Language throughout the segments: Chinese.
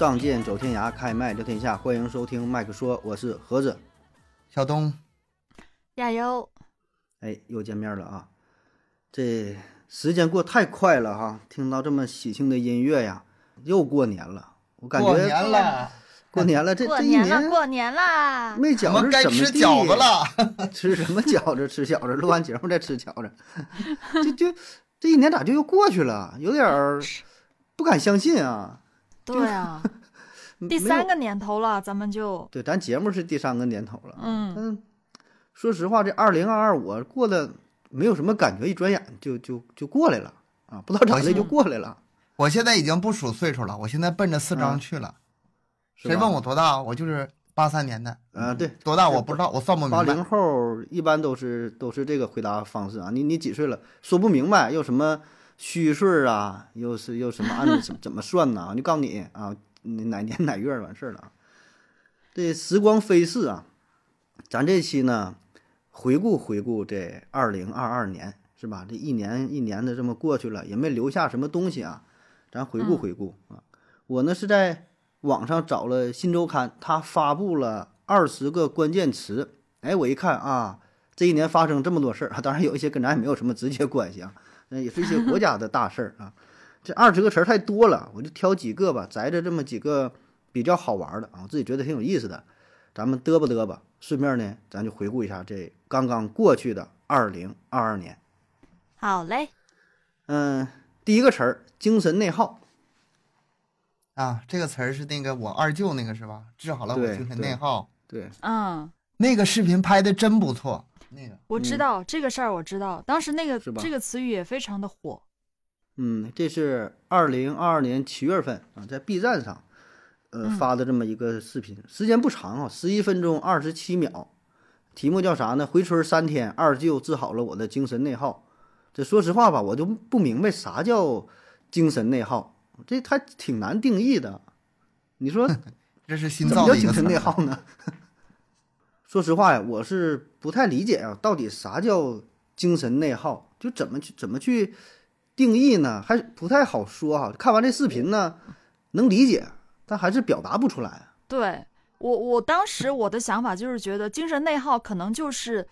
仗剑走天涯，开麦聊天下，欢迎收听麦克说，我是盒子。小东，加油！哎，又见面了啊！这时间过太快了哈，听到这么喜庆的音乐呀，又过年了。我感觉过年了，过年了，这过这一年了，过年了！没饺子吃怎么地饺子了。吃什么饺子？吃饺子，录完节目再吃饺子，这就这一年咋就又过去了？有点儿不敢相信啊！对啊，第三个年头了，咱们就对，咱节目是第三个年头了。嗯，嗯，说实话，这二零二二我过得没有什么感觉，一转眼就就就过来了啊！不知道咋的就过来了。我现在已经不数岁数了，我现在奔着四张去了。谁问我多大？我就是八三年的。嗯，对，多大我不知道，我算不明白八零。后一般都是都是这个回答方式啊。你你几岁了？说不明白，又什么虚岁啊，又是又什么按怎么怎么算呢？就告诉你啊，你哪年哪月完事儿了啊。这时光飞逝啊，咱这期呢回顾回顾这二零二二年是吧？这一年一年的这么过去了，也没留下什么东西啊，咱回顾嗯回顾啊。我呢是在网上找了《新周刊》，它发布了二十个关键词。哎，我一看啊，这一年发生这么多事儿啊，当然有一些跟咱也没有什么直接关系啊，那也是一些国家的大事儿啊。这二十个词儿太多了，我就挑几个吧，摘着这么几个比较好玩儿的啊，我自己觉得挺有意思的，咱们嘚吧嘚吧。顺便呢，咱就回顾一下这刚刚过去的二零二二年。好嘞。嗯，第一个词儿，精神内耗。啊，这个词儿是那个我二舅那个是吧？治好了我对精神内耗。对，嗯，那个视频拍的真不错。那个我知嗯道这个事儿，我知道，当时那个是吧这个词语也非常的火。嗯，这是二零二二年七月份啊，在 B 站上，呃嗯发的这么一个视频，时间不长啊，十一分钟二十七秒，题目叫啥呢？回村三天，二舅治好了我的精神内耗。这说实话吧，我就不明白啥叫精神内耗，这还挺难定义的。你说 这是新怎么造叫精神内的一个词儿。耗呢？说实话呀，我是不太理解啊，到底啥叫精神内耗？就怎么去怎么去定义呢？还不太好说哈、看完这视频呢，能理解，但还是表达不出来。对我，我当时我的想法就是觉得精神内耗可能就是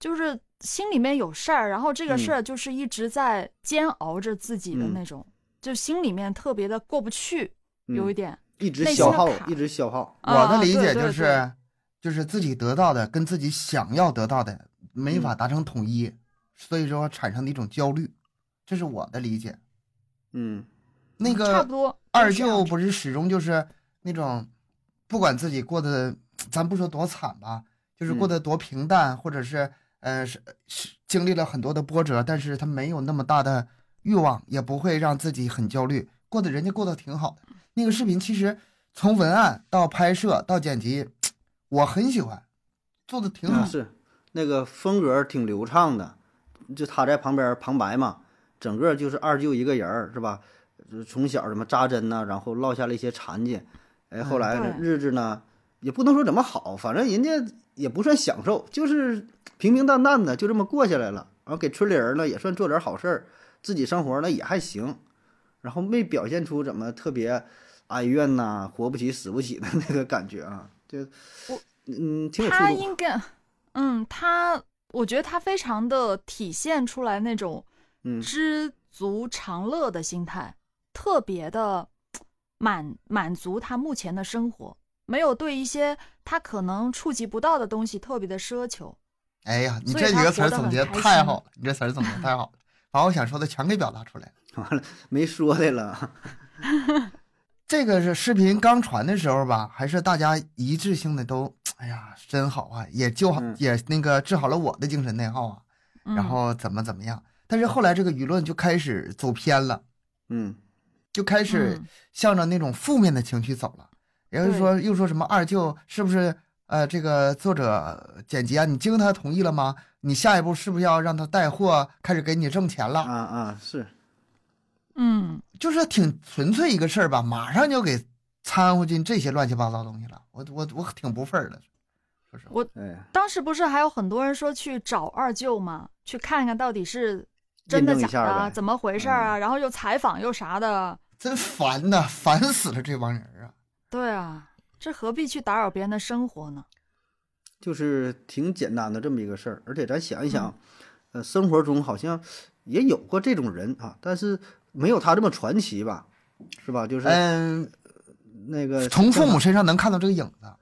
就是心里面有事儿，然后这个嗯事儿就是一直在煎熬着自己的嗯那种，就心里面特别的过不去，有一嗯，点。一直消耗，一直消耗。我的啊理解对对就是，就是自己得到的跟自己想要得到的没嗯法达成统一，所以说产生的一种焦虑，这是我的理解。嗯那个差不多。二舅不是始终就是那种，不管自己过得，咱不说多惨吧，就是过嗯得多平淡，或者是呃是是经历了很多的波折，但是他没有那么大的欲望，也不会让自己很焦虑，过得人家过得挺好的。那个视频其实从文案到拍摄到剪辑，我很喜欢，做的挺好啊。是那个风格挺流畅的，就他在旁边旁白嘛，整个就是二舅一个人儿是吧？就从小什么扎针呐、然后落下了一些残疾，哎，后嗯来日子呢也不能说怎么好，反正人家也不算享受，就是平平淡淡的就这么过下来了。然后给村里人呢也算做点好事儿，自己生活呢也还行，然后没表现出怎么特别哀怨呐、活不起死不起的那个感觉啊，就我嗯挺有他。应该，嗯，他我觉得他非常的体现出来那种嗯知足常乐的心态，特别的满满足他目前的生活，没有对一些他可能触及不到的东西特别的奢求。哎呀，你这几个词儿总结太好了，你这词儿总结太好了，把我想说的全给表达出来 了。完了没说的了，这个是视频刚传的时候吧，还是大家一致性的都，哎呀，真好啊，也救好、嗯也那个治好了我的精神内耗啊，嗯、然后怎么怎么样。但是后来这个舆论就开始走偏了，嗯就开始嗯向着那种负面的情绪走了。然后说又说什么二舅是不是呃这个作者剪辑啊？你经他同意了吗？你下一步是不是要让他带货，开始给你挣钱了？啊啊是，嗯，就是挺纯粹一个事儿吧，马上就给掺和进这些乱七八糟东西了。我我我挺不忿儿的，说实话。哎，当时不是还有很多人说去找二舅吗？去看看到底是真的假的，怎么回事儿啊？然后又采访又啥的。真烦呐，烦死了这帮人啊！对啊，这何必去打扰别人的生活呢？就是挺简单的这么一个事儿，而且咱想一想，嗯呃，生活中好像也有过这种人啊，但是没有他这么传奇吧，是吧？就是嗯，那个从父母身上能看到这个影子。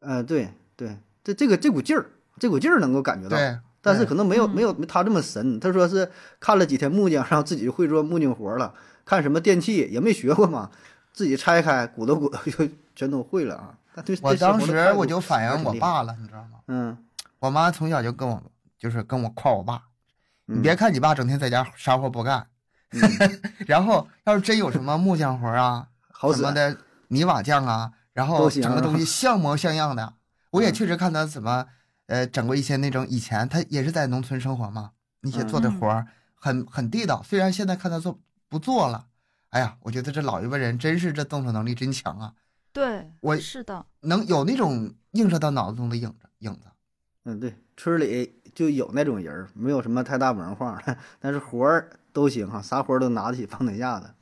呃，对对，这这个这股劲儿，这股劲儿能够感觉到，对，但是可能没有嗯没有他这么神。他说是看了几天木匠，然后自己就会做木匠活了，看什么电器也没学过嘛，自己拆开鼓捣鼓捣 就全都会了啊。我当时我就反映我爸了，你知道吗？嗯，我妈从小就跟我就是跟我夸我爸，你嗯别看你爸整天在家啥活不干，嗯 然后要是真有什么木匠活啊，好什么的泥瓦匠啊，然后整个东西像模像样的。我也嗯确实看他怎么，呃，整过一些那种以前他也是在农村生活嘛，那些嗯做的活儿很很地道。虽然现在看他做不做了，哎呀，我觉得这老一辈人真是这动手能力真强啊，对，我是的，能有那种映射到脑子中的影子影子。嗯，对，村里就有那种人儿，没有什么太大文化，但是活儿都行哈，啥活儿都拿得起放得下的。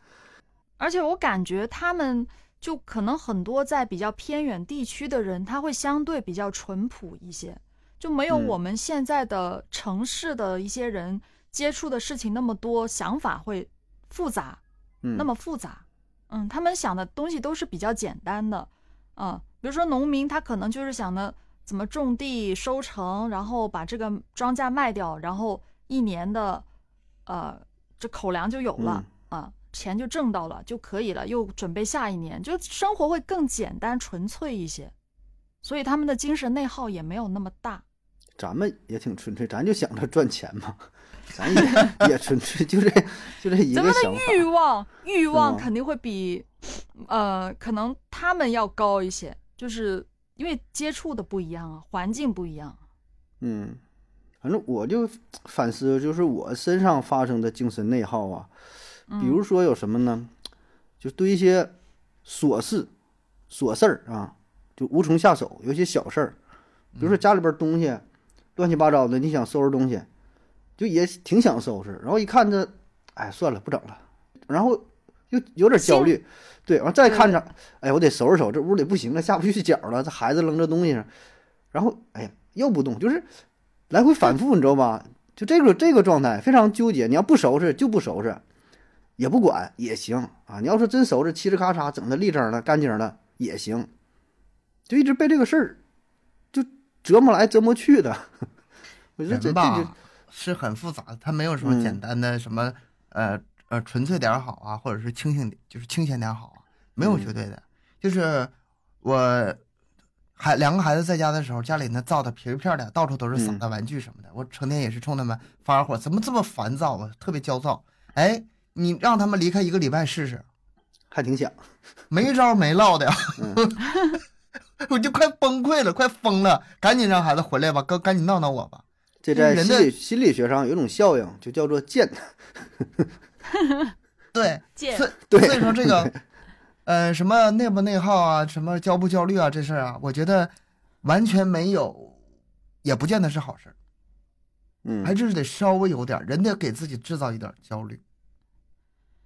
而且我感觉他们就可能很多在比较偏远地区的人，他会相对比较淳朴一些，就没有嗯我们现在的城市的一些人接触的事情那么多，想法会复杂，嗯，那么复杂。嗯，他们想的东西都是比较简单的，嗯，比如说农民他可能就是想的怎么种地收成，然后把这个庄稼卖掉，然后一年的，呃，这口粮就有了、啊，钱就挣到了就可以了，又准备下一年，就生活会更简单纯粹一些，所以他们的精神内耗也没有那么大。咱们也挺纯粹，咱就想着赚钱嘛，咱也 也纯粹，就这就这一咱们的。欲望欲望肯定会比，呃，可能他们要高一些，就是因为接触的不一样啊，环境不一样。嗯，反正我就反思，就是我身上发生的精神内耗啊，嗯比如说有什么呢？就对一些琐事、琐事儿啊，就无从下手。有些小事儿，比如说家里边儿东西乱七八糟的，你想收拾东西，就也挺想收拾，然后一看这，哎，算了，不整了，然后又有点焦虑，对，完再看着，哎，我得收拾收拾，这屋里不行了，下不去脚了，这孩子扔这东西上，然后哎呀又不动，就是来回反复，你知道吧？就这个这个状态非常纠结。你要不收拾就不收拾，也不管也行啊。你要说真收拾，嘁哩咔嚓整的立正了、干净了也行，就一直被这个事儿就折磨来折磨去的。我觉得这是很复杂的，它没有什么简嗯单的什么、呃呃纯粹点好啊，或者是清醒就是清闲点好啊，没有嗯绝对的。就是我孩两个孩子在家的时候，家里那造的皮儿片儿的，到处都是扫嗯的玩具什么的，我成天也是冲他们发着火，怎么这么烦躁啊，特别焦躁。哎，你让他们离开一个礼拜试试，还挺想。没招儿没落的呀，嗯 我就快崩溃了，快疯了，赶紧让孩子回来吧，赶赶紧闹闹我吧。这在人的心理心理学上有一种效应，就叫做贱。对，贱所所以说这个，呃，什么内不内耗啊，什么焦不焦虑啊，这事儿啊，我觉得完全没有，也不见得是好事儿，嗯还是得稍微有点儿，人得给自己制造一点儿焦虑，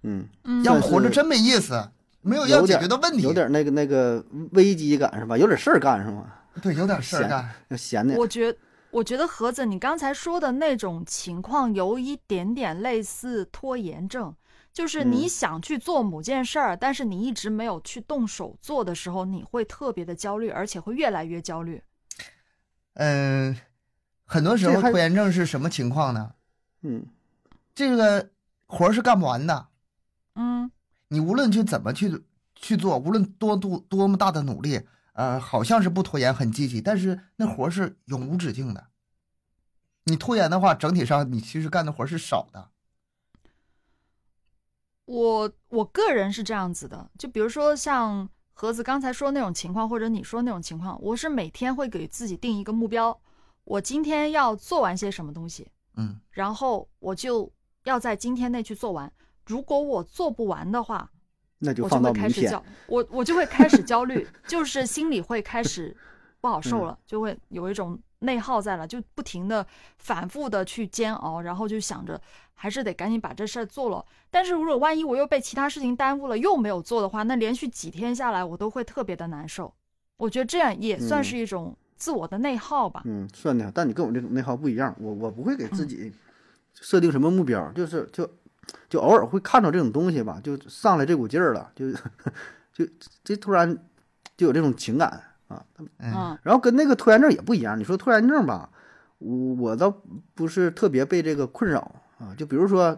嗯，嗯，要不活着真没意思，没有要解决的问题，有点那个那个危机感是吧？有点事儿干是吗？对，有点事儿干，要闲的。我觉我觉得盒子，你刚才说的那种情况有一点点类似拖延症，就是你嗯想去做某件事儿，但是你一直没有去动手做的时候，你会特别的焦虑，而且会越来越焦虑。嗯、很多时候拖延症是什么情况呢？嗯这个活儿是干不完的，嗯，你无论去怎么去去做，无论多多多么大的努力，呃，好像是不拖延，很积极，但是那活儿是永无止境的。你拖延的话，整体上你其实干的活儿是少的。我我个人是这样子的，就比如说像盒子刚才说那种情况，或者你说那种情况，我是每天会给自己定一个目标，我今天要做完些什么东西，嗯，然后我就要在今天内去做完。如果我做不完的话，那就会放到明天。开始焦，我我就会开始焦虑，就是心里会开始不好受了，就会有一种内耗在了，就不停的反复的去煎熬，然后就想着还是得赶紧把这事儿做了。但是如果万一我又被其他事情耽误了，又没有做的话，那连续几天下来，我都会特别的难受。我觉得这样也算是一种自我的内耗吧。嗯，算的，但你跟我这种内耗不一样，我我不会给自己设定什么目标，就是就就偶尔会看到这种东西吧，就上来这股劲儿了，就 就这突然就有这种情感啊。嗯嗯然后跟那个拖延症也不一样，你说拖延症吧，我我倒不是特别被这个困扰啊，就比如说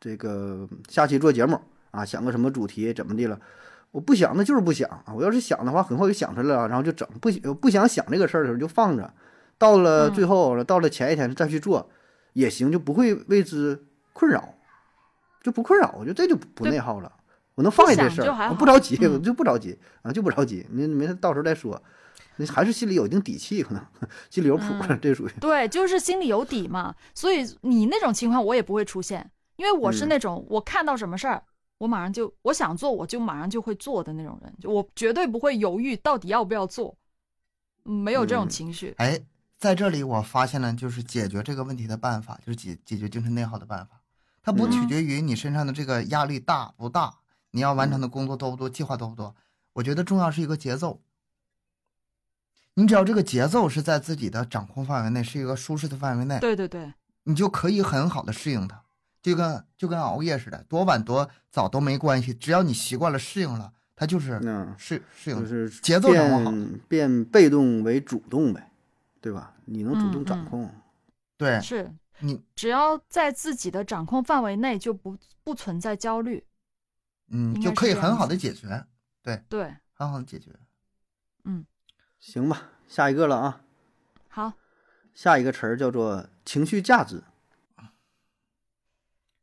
这个下期做节目啊，想个什么主题怎么的了。我不想，那就是不想啊！我要是想的话，很快就想出来了，然后就整。不不想想这个事儿的时候就放着，到了最后，到了前一天再去做也行，就不会为之困扰，就不困扰。我觉得这就不内耗了。我能放下这事儿，我不着急，我就不着急啊，就不着急。你没事，到时候再说。你还是心里有一定底气，可能心里有谱，这属于对，就是心里有底嘛。所以你那种情况我也不会出现，因为我是那种我看到什么事儿。我马上就我想做，我就马上就会做的那种人，就我绝对不会犹豫到底要不要做，没有这种情绪。哎，在这里我发现了，就是解决这个问题的办法，就是解解决精神内耗的办法。它不取决于你身上的这个压力大不大，你要完成的工作多不多，计划多不多。我觉得重要是一个节奏。你只要这个节奏是在自己的掌控范围内，是一个舒适的范围内，对对对，你就可以很好的适应它。就跟就跟熬夜似的，多晚多早都没关系，只要你习惯了、适应了，它就是适适应，就是节奏掌握好，变被动为主动呗，对吧？你能主动掌控，对，是你只要在自己的掌控范围内，就不不存在焦虑，嗯，就可以很好的解决，对对，很好的解决，嗯，行吧，下一个了啊，好，下一个词儿叫做情绪价值。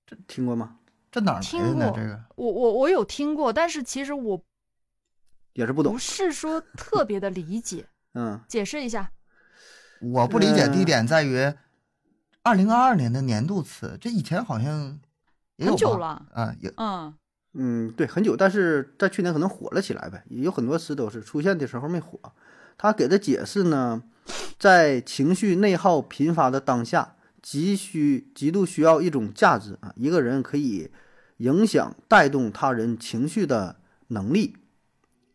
这听过吗？这哪来的呢？这个我我我有听过，但是其实我也是不懂，不是说特别的理解。嗯，解释一下。我不理解的点在于，二零二二年的年度词，这以前好像很久了啊，也嗯嗯，对，很久，但是在去年可能火了起来呗。有很多词都是出现的时候没火。他给的解释呢，在情绪内耗频发的当下。急需极度需要一种价值啊，一个人可以影响带动他人情绪的能力。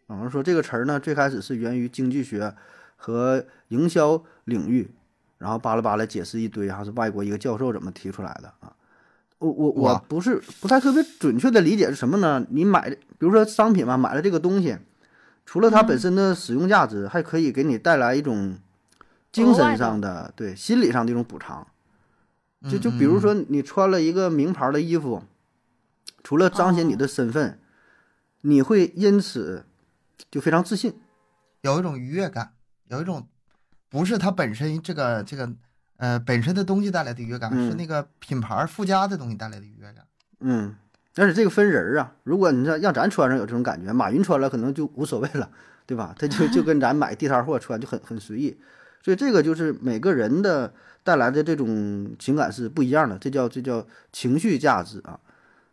我们说这个词儿呢，最开始是源于经济学和营销领域，然后巴拉巴拉解释一堆，还是外国一个教授怎么提出来的啊？我我我不是不太特别准确的理解是什么呢？你买，比如说商品嘛，买了这个东西，除了它本身的使用价值，还可以给你带来一种精神上的、对心理上的一种补偿。就就比如说，你穿了一个名牌的衣服，除了彰显你的身份，你会因此就非常自信，有一种愉悦感，有一种不是它本身这个这个呃本身的东西带来的愉悦感，是那个品牌附加的东西带来的愉悦感。嗯，但是这个分人啊，如果你说让咱穿上有这种感觉，马云穿了可能就无所谓了，对吧？他就就跟咱买地摊货穿就很很随意，所以这个就是每个人的。带来的这种情感是不一样的，这叫这叫情绪价值啊，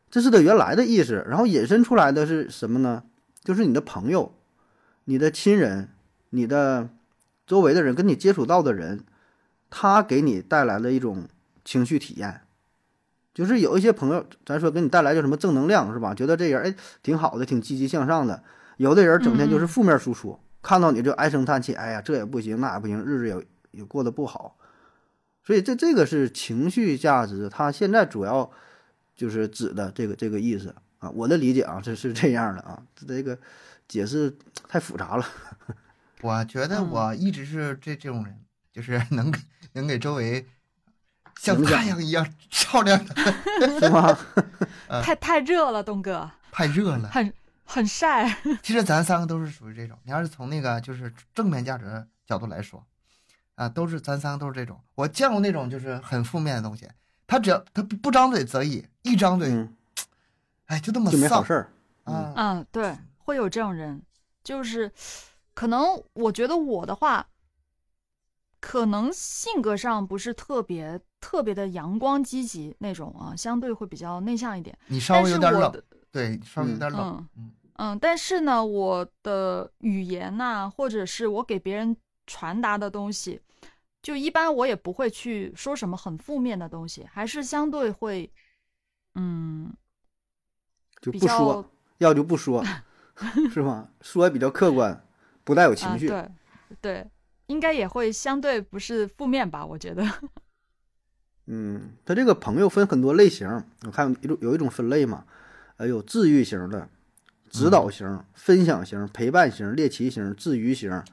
这是它原来的意思。然后引申出来的是什么呢？就是你的朋友、你的亲人、你的周围的人，跟你接触到的人，他给你带来了一种情绪体验。就是有一些朋友，咱说给你带来叫什么正能量是吧？觉得这人哎挺好的，挺积极向上的。有的人整天就是负面输出，看到你就唉声叹气，哎呀这也不行，那也不行，日子也也过得不好。所以这这个是情绪价值，它现在主要就是指的这个这个意思啊。我的理解啊，这是这样的啊，这个解释太复杂了。我觉得我一直是这这种人，就是能能给周围像太阳一样照亮的，是吗？太太热了，东哥，太热了，很很晒。其实咱三个都是属于这种，你要是从那个就是正面价值角度来说。啊，都是咱三个都是这种。我见过那种就是很负面的东西，他只要他不张嘴则已，一张嘴，哎，就这么就没好事儿。啊嗯，对，会有这种人，就是可能我觉得我的话，可能性格上不是特别特别的阳光积极那种啊，相对会比较内向一点。你稍微有点冷，对，稍微有点冷。嗯嗯，但是呢，我的语言呐，或者是我给别人。传达的东西，就一般我也不会去说什么很负面的东西，还是相对会，嗯，就不说，较要就不说，是吧？说也比较客观，不带有情绪。啊、对对，应该也会相对不是负面吧？我觉得。嗯，他这个朋友分很多类型，我看有有一种分类嘛，呃，有治愈型的、指导型、分享型、陪伴型、猎奇型、治愈型、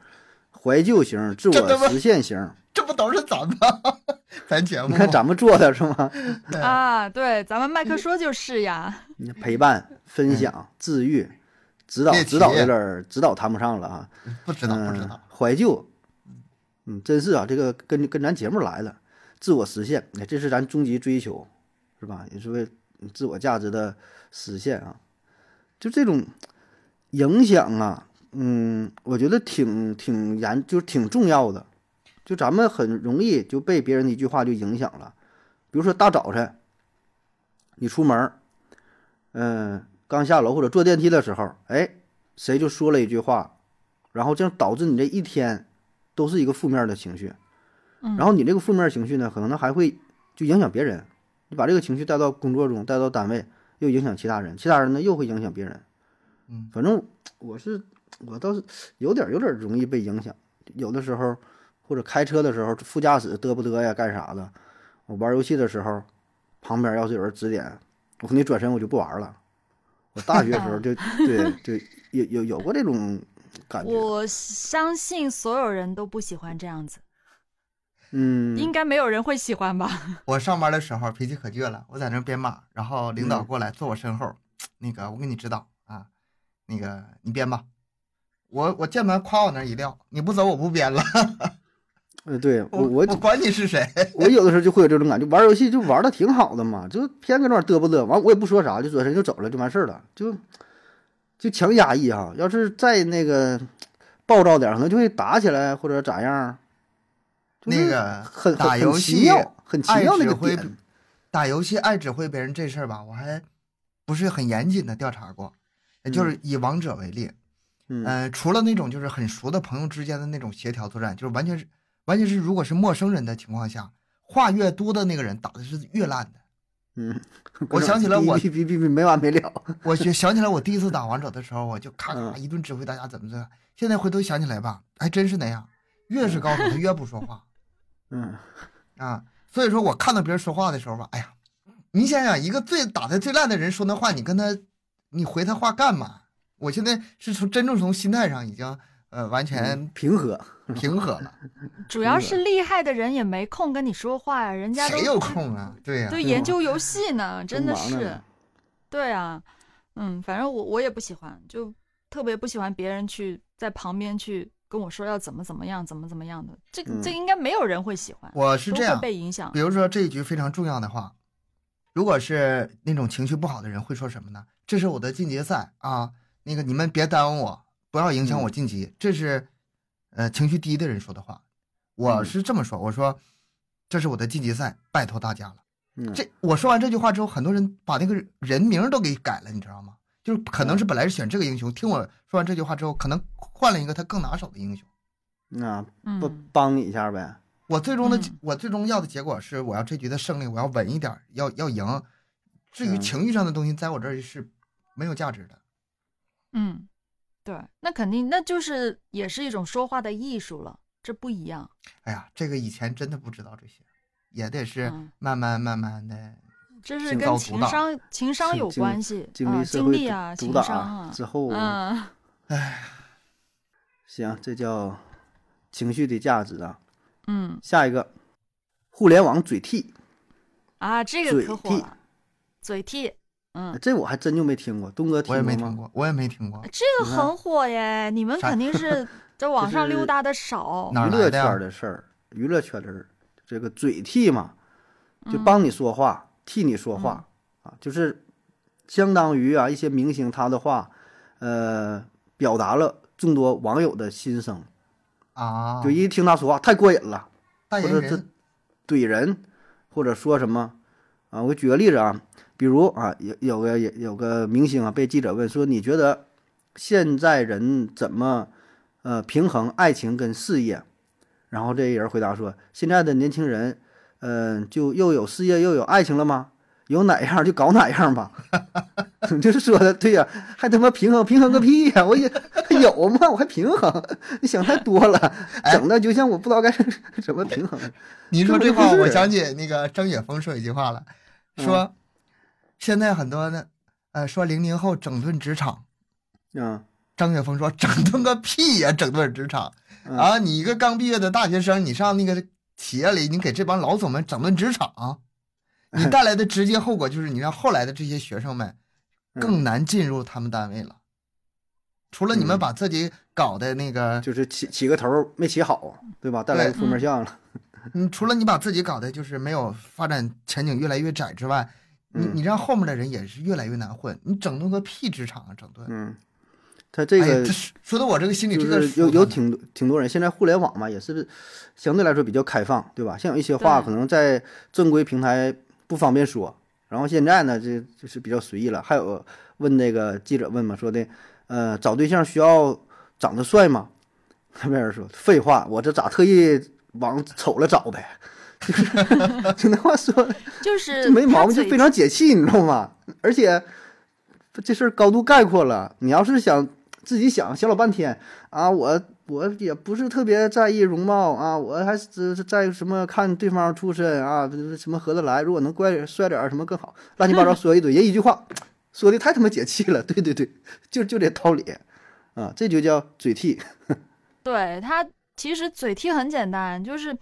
怀旧型、自我实现型。这不都是咱们 咱节目？你看咱们做的是吗？啊，对，咱们麦克说就是呀。陪伴、分享、治愈、指导，指导有点儿指导谈不上了啊。不知道不知嗯道，，怀旧，嗯，真是啊，这个跟跟咱节目来了，自我实现，哎，这是咱终极追求，是吧？也是为自我价值的实现啊。就这种影响啊，嗯，我觉得挺挺严，就是挺重要的。就咱们很容易就被别人的一句话就影响了，比如说大早晨，你出门，嗯，刚下楼或者坐电梯的时候，哎，谁就说了一句话，然后这样导致你这一天都是一个负面的情绪，嗯然后你这个负面情绪呢，可能还会就影响别人，你把这个情绪带到工作中，带到单位，又影响其他人，其他人呢又会影响别人。嗯，反正我是我倒是有点有点容易被影响，有的时候或者开车的时候，副驾驶嘚不嘚呀干啥的，我玩游戏的时候，旁边要是有人指点，我肯定转身我就不玩了。我大学时候就 对就有有有过这种感觉，我相信所有人都不喜欢这样子，嗯，应该没有人会喜欢吧？我上班的时候脾气可倔了，我在那编码，然后领导嗯过来坐我身后，那个我给你指导啊，那个你编吧。我我键盘夸我那儿一撂，你不走我不编了。呃，对 我我我我管你是谁，我有的时候就会有这种感觉，玩游戏就玩的挺好的嘛，就偏搁那儿嘚不嘚，完我也不说啥，就转身就走了，就完事儿了，就就强压抑啊。要是再那个暴躁点儿，可能就会打起来或者咋样。就是那个很很很打游戏奇妙，很奇爱妙那个指挥点。打游戏爱指挥别人这事儿吧，我还不是很严谨的调查过。也就是以王者为例，嗯呃，除了那种就是很熟的朋友之间的那种协调作战，就是完全是完全是如果是陌生人的情况下，话越多的那个人打的是越烂的。嗯，我想起了我哔哔哔哔没完没了。我就想起来我第一次打王者的时候，我就咔咔嗯一顿指挥大家怎么怎么。现在回头想起来吧，还真是那样，越是高手他越不说话嗯，啊。所以说我看到别人说话的时候吧，哎呀，你想想，一个最打的最烂的人说那话，你跟他，你回他话干嘛？我现在是从真正从心态上已经呃完全平和。平和了，主要是厉害的人也没空跟你说话呀，人家都谁有空啊？对呀、对研究游戏呢，真的是。对啊，嗯，反正我我也不喜欢，就特别不喜欢别人去在旁边去跟我说要怎么怎么样，怎么怎么样的，这个、嗯这个应该没有人会喜欢，我是这样，被影响比。如说这一局非常重要的话，如果是那种情绪不好的人会说什么呢？这是我的晋级赛啊，那个你们别耽误我，不要影响我晋级。这是呃情绪低的人说的话。我嗯是这么说，我说这是我的晋级赛，拜托大家了。嗯，这我说完这句话之后，很多人把那个人名都给改了，你知道吗？就是可能是本来是选这个英雄，听我说完这句话之后，可能换了一个他更拿手的英雄。那嗯不，帮你一下呗。我最终的、嗯我最终要的结果是，我要这局的胜利，我要稳一点，要要赢。至于嗯情绪上的东西，在我这儿是没有价值的。嗯，对，那肯定，那就是也是一种说话的艺术了，这不一样。哎呀，这个以前真的不知道这些，也得是嗯慢慢慢慢的。这是跟情商情商有关系啊，经历啊，情商啊，之后，嗯哎，行，这叫情绪的价值啊。嗯下一个，互联网嘴替，啊，这个可火了，嘴替，嗯，这我还真就没听过。东哥我也没过吗？听过，我也没听过。这个很火耶，你们肯定是 在网上溜达的少。娱乐圈的事儿，娱乐圈的事儿，这个嘴替嘛，就嗯帮你说话，替你说话啊，就是相当于啊一些明星他的话，呃，表达了众多网友的心声，啊，就一听他说话太过瘾了，或者这怼人，或者说什么啊，我举个例子啊，比如啊，有有个有有个明星啊，被记者问说，你觉得现在人怎么呃平衡爱情跟事业？然后这人回答说：“现在的年轻人，嗯、就又有事业又有爱情了吗？有哪样就搞哪样吧。”就是说的对呀、还他妈平衡平衡个屁呀、我也有吗？我还平衡？你想太多了，整的就像我不知道该怎么平衡。你说这话，我想起那个张雪峰说一句话了，说现在很多呢，呃，说零零后整顿职场。嗯张雪峰说：“整顿个屁呀、整顿职场嗯啊！你一个刚毕业的大学生，你上那个企业里，你给这帮老总们整顿职场，你带来的直接后果就是你让后来的这些学生们嗯更难进入他们单位了。除了你们嗯把自己搞的那个，就是起起个头没起好，对吧？带来负面项了。你 除了你把自己搞的就是没有发展前景越来越窄之外，你嗯你让后面的人也是越来越难混。你整顿个屁职场啊，整顿！嗯，他这个哎说说的我这个心里就这个有有挺挺多人，现在互联网嘛也是相对来说比较开放，对吧？像有一些话可能在正规平台不方便说，然后现在呢，这就是比较随意了。还有问那个记者问嘛，说的，呃，找对象需要长得帅吗？那边人说废话，我这咋特意往丑了找呗？就是就那话说的，就是这没毛病，就非常解气，你知道吗？而且这事儿高度概括了。你要是想自己想想老半天啊，我我也不是特别在意容貌啊，我还是在意什么看对方出身啊，什么合得来，如果能乖帅点儿什么更好，乱七八糟说一堆，人一句话说的太他妈解气了。对对对，就就这道理啊，这就叫嘴替。对他其实嘴替很简单，就是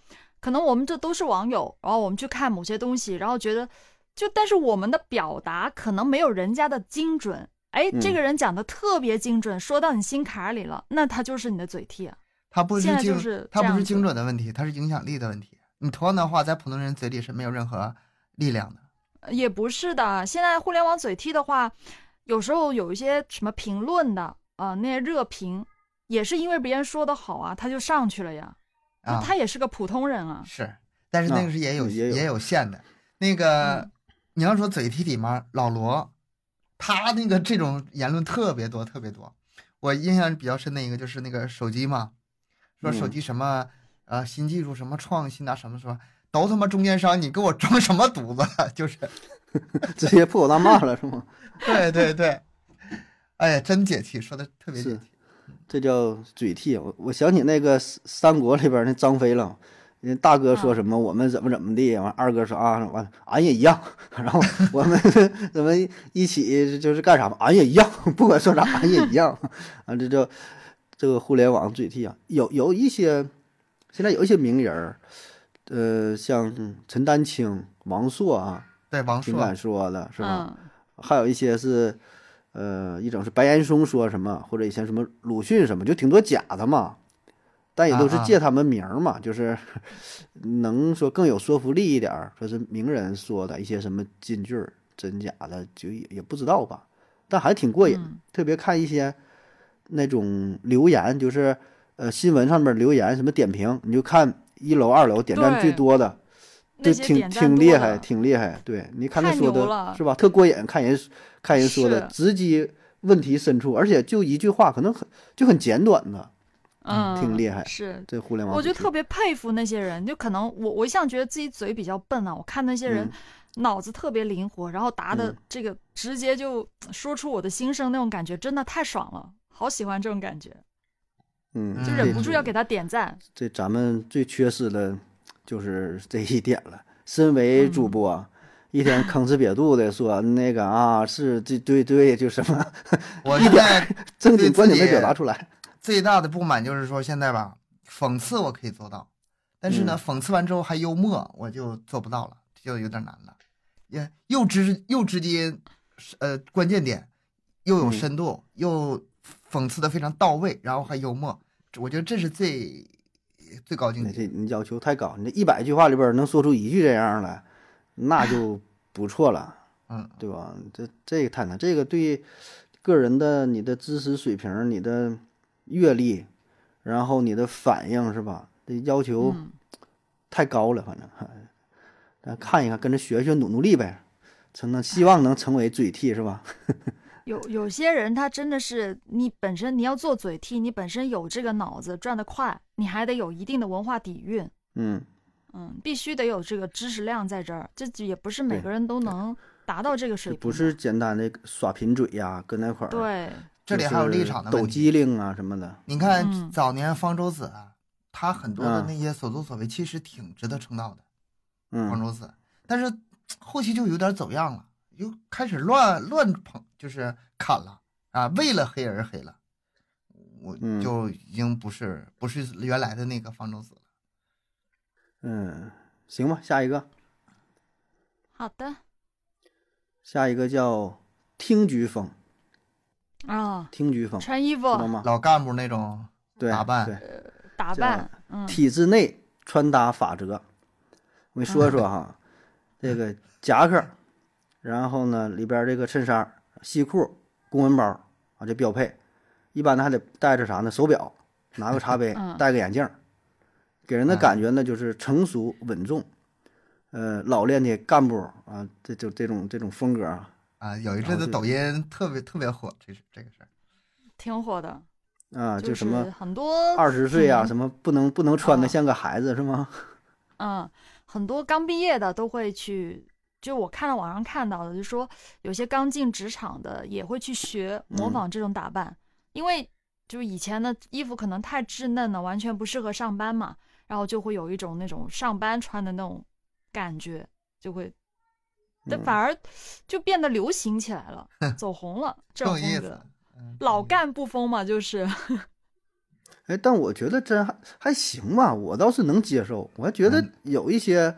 可能我们这都是网友，然后我们去看某些东西，然后觉得就但是我们的表达可能没有人家的精准。哎，这嗯个人讲的特别精准，说到你心坎儿里了，那他就是你的嘴替啊。他不是现在就精，他不是精准的问题，他是影响力的问题。你同样的话，在普通人嘴里是没有任何力量的。也不是的，现在互联网嘴替的话，有时候有一些什么评论的啊、那些热评，也是因为别人说的好啊，他就上去了呀。那啊，他也是个普通人啊。是，但是那啊个是也有、也有也有限的。那个、嗯你要说嘴替里面，老罗，他那个这种言论特别多，特别多。我印象比较深的一个就是那个手机嘛，说手嗯机什么、呃新技术什么创新啊什么什么，都他妈中间商，你给我装什么犊子？就是，直接破口大骂了是吗？对对对，哎呀，真解气，说的特别解气。这叫嘴替。我我想起那个三三国里边那张飞了，人大哥说什么我们怎么怎么地，完二哥说啊完俺也一样，然后我们怎么一起就是干啥吧，俺也一样，不管说啥俺也一样 啊，这叫这个互联网嘴替啊。有有一些现在有一些名人儿，呃，像陈丹青、王朔啊，对王朔挺敢，说的是吧？嗯，还有一些是，呃，一种是白岩松说什么，或者以前什么鲁迅什么，就挺多假的嘛，但也都是借他们名儿嘛，就是 能说更有说服力一点儿，说是名人说的一些什么金句儿，真假的就也也不知道吧，但还挺过瘾。嗯特别看一些那种留言，就是呃新闻上面留言什么点评，你就看一楼二楼点赞最多的，就那些挺挺厉害，挺厉害。对，你看他太说的是吧？特过瘾，看人看人说的直击问题深处，而且就一句话，可能很就很简短的。嗯，挺厉害是，这互联网我就特别佩服那些人，就可能我我一向觉得自己嘴比较笨啊，我看那些人嗯脑子特别灵活，然后答的嗯这个直接就说出我的心声那种感觉，真的太爽了，好喜欢这种感觉，嗯，就嗯忍不住要给他点赞。这咱们最缺失的就是这一点了。身为嗯主播，一天吭哧瘪肚的说那个啊，是这对对，就什么 我现在 正对经观点没自己表达出来。最大的不满就是说现在吧，讽刺我可以做到，但是呢，嗯讽刺完之后还幽默，我就做不到了，就有点难了。也又直又直接，呃，关键点又有嗯深度，又讽刺的非常到位，然后还幽默，我觉得这是最最高境界。这你要求太高，你这一百句话里边能说出一句这样来，那就 不错了，嗯，对吧？这这个太难，这个对个人的你的知识水平、你的阅历，然后你的反应是吧？这要求嗯，太高了，反正，咱看一看，跟着学学，努努力呗，才能希望能成为嘴替是吧？有有些人他真的是你本身你要做嘴替，你本身有这个脑子转得快，你还得有一定的文化底蕴，嗯，嗯，必须得有这个知识量在这儿，这也不是每个人都能达到这个水平，不是简单的耍贫嘴呀，搁那块儿，对，这里还有立场的抖问题。机灵啊什么的，你看嗯早年方舟子啊，他很多的嗯那些所作所为，其实挺值得称道的。嗯方嗯，舟子，但是后期就有点走样了，又开始乱乱捧，就是砍了啊，为了黑而黑了，我嗯就已经不是不是原来的那个方舟子了。嗯，行吧，下一个，好的下一个叫听菊风，啊，听菊风，穿衣知道服吗？老干部那种对，打扮对，打扮，嗯，体制内穿搭法则，我给你说说哈，这个夹克，然后呢里边这个衬衫、西裤、公文包啊，这标配。一般的还得带着啥呢？手表，拿个茶杯嗯，戴个眼镜，给人的嗯感觉呢就是成熟稳重，呃，老练的干部啊，这就这种这种风格啊，啊，有一阵子抖音特别特别火，这是这个事儿。挺火的，啊，就就是什么很多二十岁啊，嗯什么不能不能穿的啊像个孩子是吗？嗯，很多刚毕业的都会去，就我看到网上看到的，就说有些刚进职场的也会去学模嗯仿这种打扮，因为就是以前的衣服可能太稚嫩了，完全不适合上班嘛，然后就会有一种那种上班穿的那种感觉，就会，但嗯反而就变得流行起来了，走红了这种意思风格，。嗯老干部风嘛，就是，哎，但我觉得真还还行吧，我倒是能接受。我还觉得嗯有一些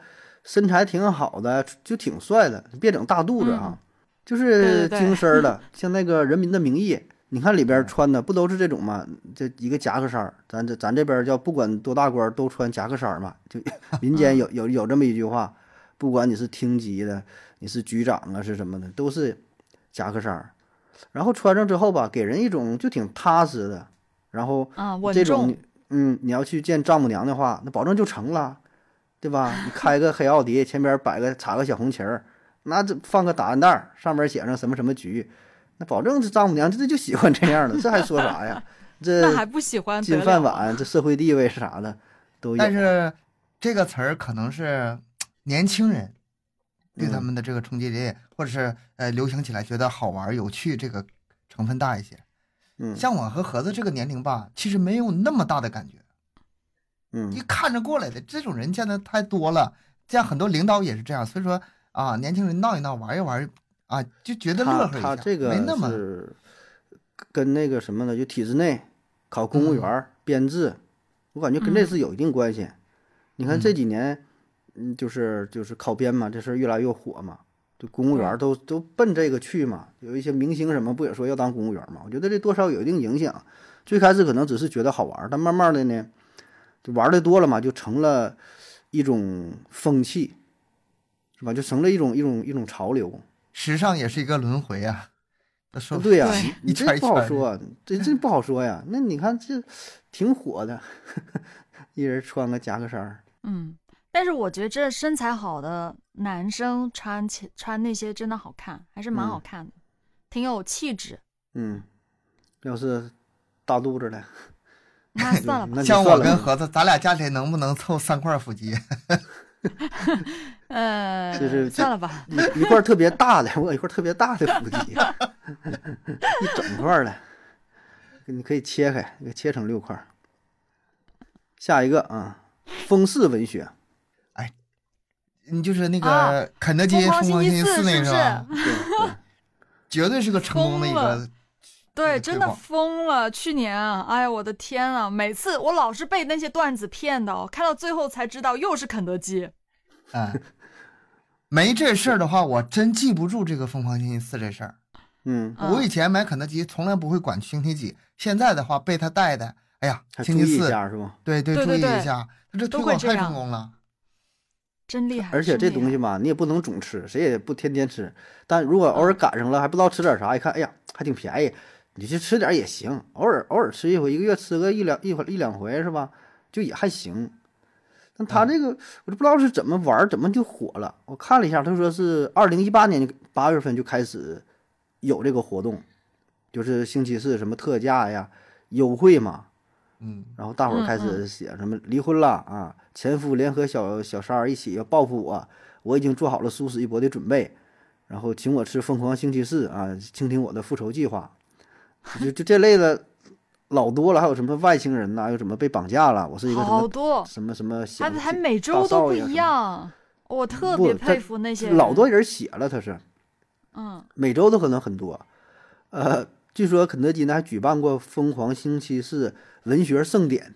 身材挺好的，就挺帅的，别整大肚子啊，嗯就是精身儿的，像那个《人民的名义》，你看里边嗯穿的不都是这种吗？这一个夹克衫儿，咱这咱这边叫不管多大官儿都穿夹克衫儿嘛，就 民间有有有这么一句话，不管你是厅级的，你是局长啊是什么的，都是夹克衫儿，然后穿上之后吧，给人一种就挺踏实的，然后。这种重，嗯，你要去见丈母娘的话，那保证就成了，对吧？你开个黑奥迪，前边摆个插个小红旗儿，那这放个档案袋儿，上面写上什么什么局，那保证这丈母娘这就喜欢这样的，这还说啥呀？那还这不喜欢金饭碗，这社会地位是啥的 都有。但是这个词儿可能是年轻人对他嗯们的这个冲击力，或者是呃流行起来觉得好玩有趣这个成分大一些。嗯像我和盒子这个年龄吧，其实没有那么大的感觉。一嗯看着过来的这种人现在太多了，这样很多领导也是这样，所以说啊，年轻人闹一闹，玩一玩啊，就觉得乐他呵一下，他这个没那么是跟那个什么呢？就体制内考公务员儿、编制，我感觉跟这嗯是有一定关系。你看这几年，嗯，就是就是考编嘛，这事儿越来越火嘛，就公务员儿都都奔这个去嘛。有一些明星什么不也说要当公务员嘛？我觉得这多少有一定影响。最开始可能只是觉得好玩儿，但慢慢的呢，就玩的多了嘛，就成了一种风气，是吧？就成了一种一种一种潮流。时尚也是一个轮回啊。那说对呀、对你你这不好说，这 这不好说呀。那你看这挺火的，一人穿个夹克衫儿，嗯，但是我觉得这身材好的男生穿起穿那些真的好看，还是蛮好嗯看的，挺有气质。嗯，要是大肚子的，那 算了吧，像我跟盒子，咱俩家里能不能凑三块腹肌？呃，就是算了吧。一一块特别大的，我有一块特别大的腹肌，一整块的，你可以切开，给切成六块。下一个啊，风式文学，哎你就是那啊个肯德基疯狂疯狂星期四那个是个吧？对对，绝对是个成功的一个。对，真的疯了！去年啊，哎呀，我的天啊！每次我老是被那些段子骗的，我看到最后才知道又是肯德基。嗯，没这事儿的话，我真记不住这个疯狂星期四这事儿。嗯，嗯我以前买肯德基从来不会管星期几，现在的话被他带的，哎呀，星期四？对对，注意对对对一下，他这都推广太成功了。真厉害！而且这东西吧，你也不能总吃，谁也不天天吃。但如果偶嗯尔赶上了，还不知道吃点啥，一看，哎呀，还挺便宜，你就吃点也行。偶尔偶尔吃一回，一个月吃个一两一回一两回是吧？就也还行。但他嗯这个我就不知道是怎么玩儿，怎么就火了。我看了一下，他说是二零一八年八月份就开始有这个活动，就是星期四什么特价呀、优惠嘛，嗯，然后大伙儿开始写什么离婚了啊，前夫联合小小三儿一起要报复我，我已经做好了殊死一搏的准备，然后请我吃疯狂星期四啊，倾听我的复仇计划，就就这类的老多了，还有什么外星人呐、又什么被绑架了，我是一个什么好多，什么什么还小还每周都不一样，我特别佩服那些老多人写了，他是。嗯，每周都可能很多，呃，据说肯德基呢还举办过疯狂星期四文学盛典，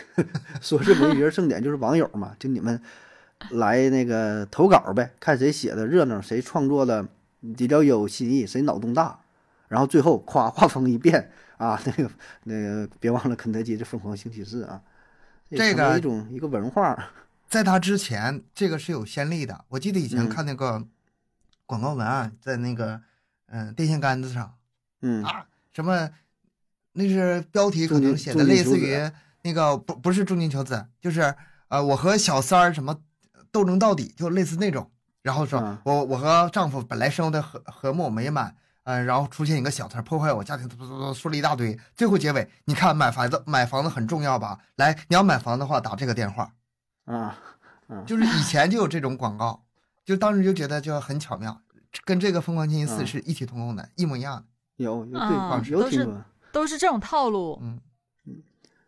说是文学盛典，就是网友嘛，就你们来那个投稿呗，看谁写的热闹，谁创作的比较有新意，谁脑洞大，然后最后夸画风一变啊，那个那个别忘了肯德基这疯狂星期四啊，这个一种一个文化，在他之前，这个是有先例的。我记得以前嗯。看那个广告文案，在那个嗯、电线杆子上嗯。啊，什么那是标题可能写的类似于那个不不是重金求子，就是呃我和小三儿什么斗争到底，就类似那种。然后说、啊。我我和丈夫本来生活的和和睦美满，呃，然后出现一个小三儿破坏我家庭，嘟嘟嘟说了一大堆。最后结尾，你看买房子买房子很重要吧？来，你要买房的话，打这个电话。啊，就是以前就有这种广告，就当时就觉得就很巧妙，跟这个《疯狂星期四》嗯是异曲同工的，一模一样的。有有嗯对有都是挺多。都是这种套路，嗯，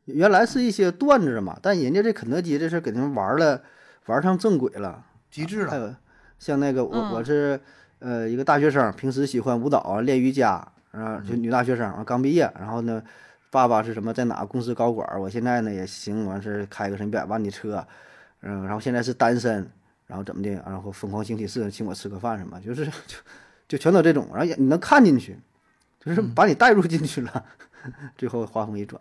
原来是一些段子嘛，但人家这肯德基这是给他们玩了，玩上正轨了。极致了。还有像那个我、嗯我是呃一个大学生，平时喜欢舞蹈啊，练瑜伽啊，就女大学生啊，刚毕业，然后呢，爸爸是什么在哪个公司高管，我现在呢也行，完事开个什么一百万的车，嗯，然后现在是单身，然后怎么的，然后疯狂星期四请我吃个饭什么，就是 就就全都这种，然后也你能看进去，就是把你带入进去了，最后话锋一转，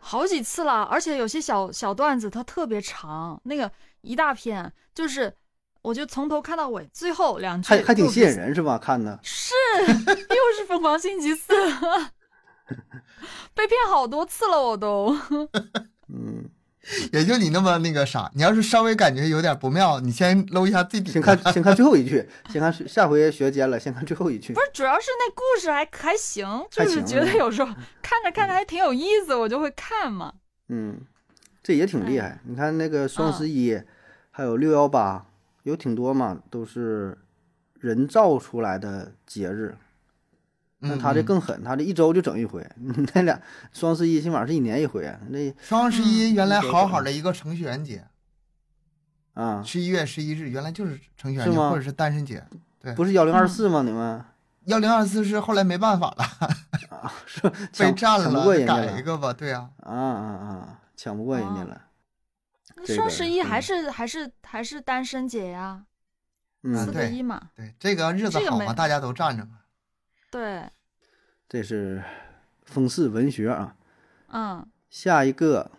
好几次了，而且有些小小段子它特别长，那个一大篇，就是我就从头看到尾，最后两句还还挺吸引人是吧？看的，是，又是疯狂星期四，被骗好多次了，我都。嗯，也就你那么那个啥，你要是稍微感觉有点不妙，你先搂一下最底。先看先看最后一句，先看下回学尖了，先看最后一句不。是，主要是那故事还还行，就是觉得有时候看着看着还挺有意思，我就会看嘛。嗯，这也挺厉害。你看那个双十一，还有六幺八，有挺多嘛，都是人造出来的节日。那嗯他这嗯更狠，他这一周就整一回。那俩双十一起码是一年一回啊。那双十一嗯原来好好的一个程序员节，啊，十一月十一日原来就是程序员节或者是单身节。对不是幺零二四吗？你们幺零二四是后来没办法了，啊，是 被占了，改一个吧。对啊，啊啊啊，抢不过人家哦了。这个双十一还嗯是还是还是单身节呀，嗯四，个对一嘛。对，这个日子好嘛，大家都站着嘛。对，这是风四文学啊。嗯下一个，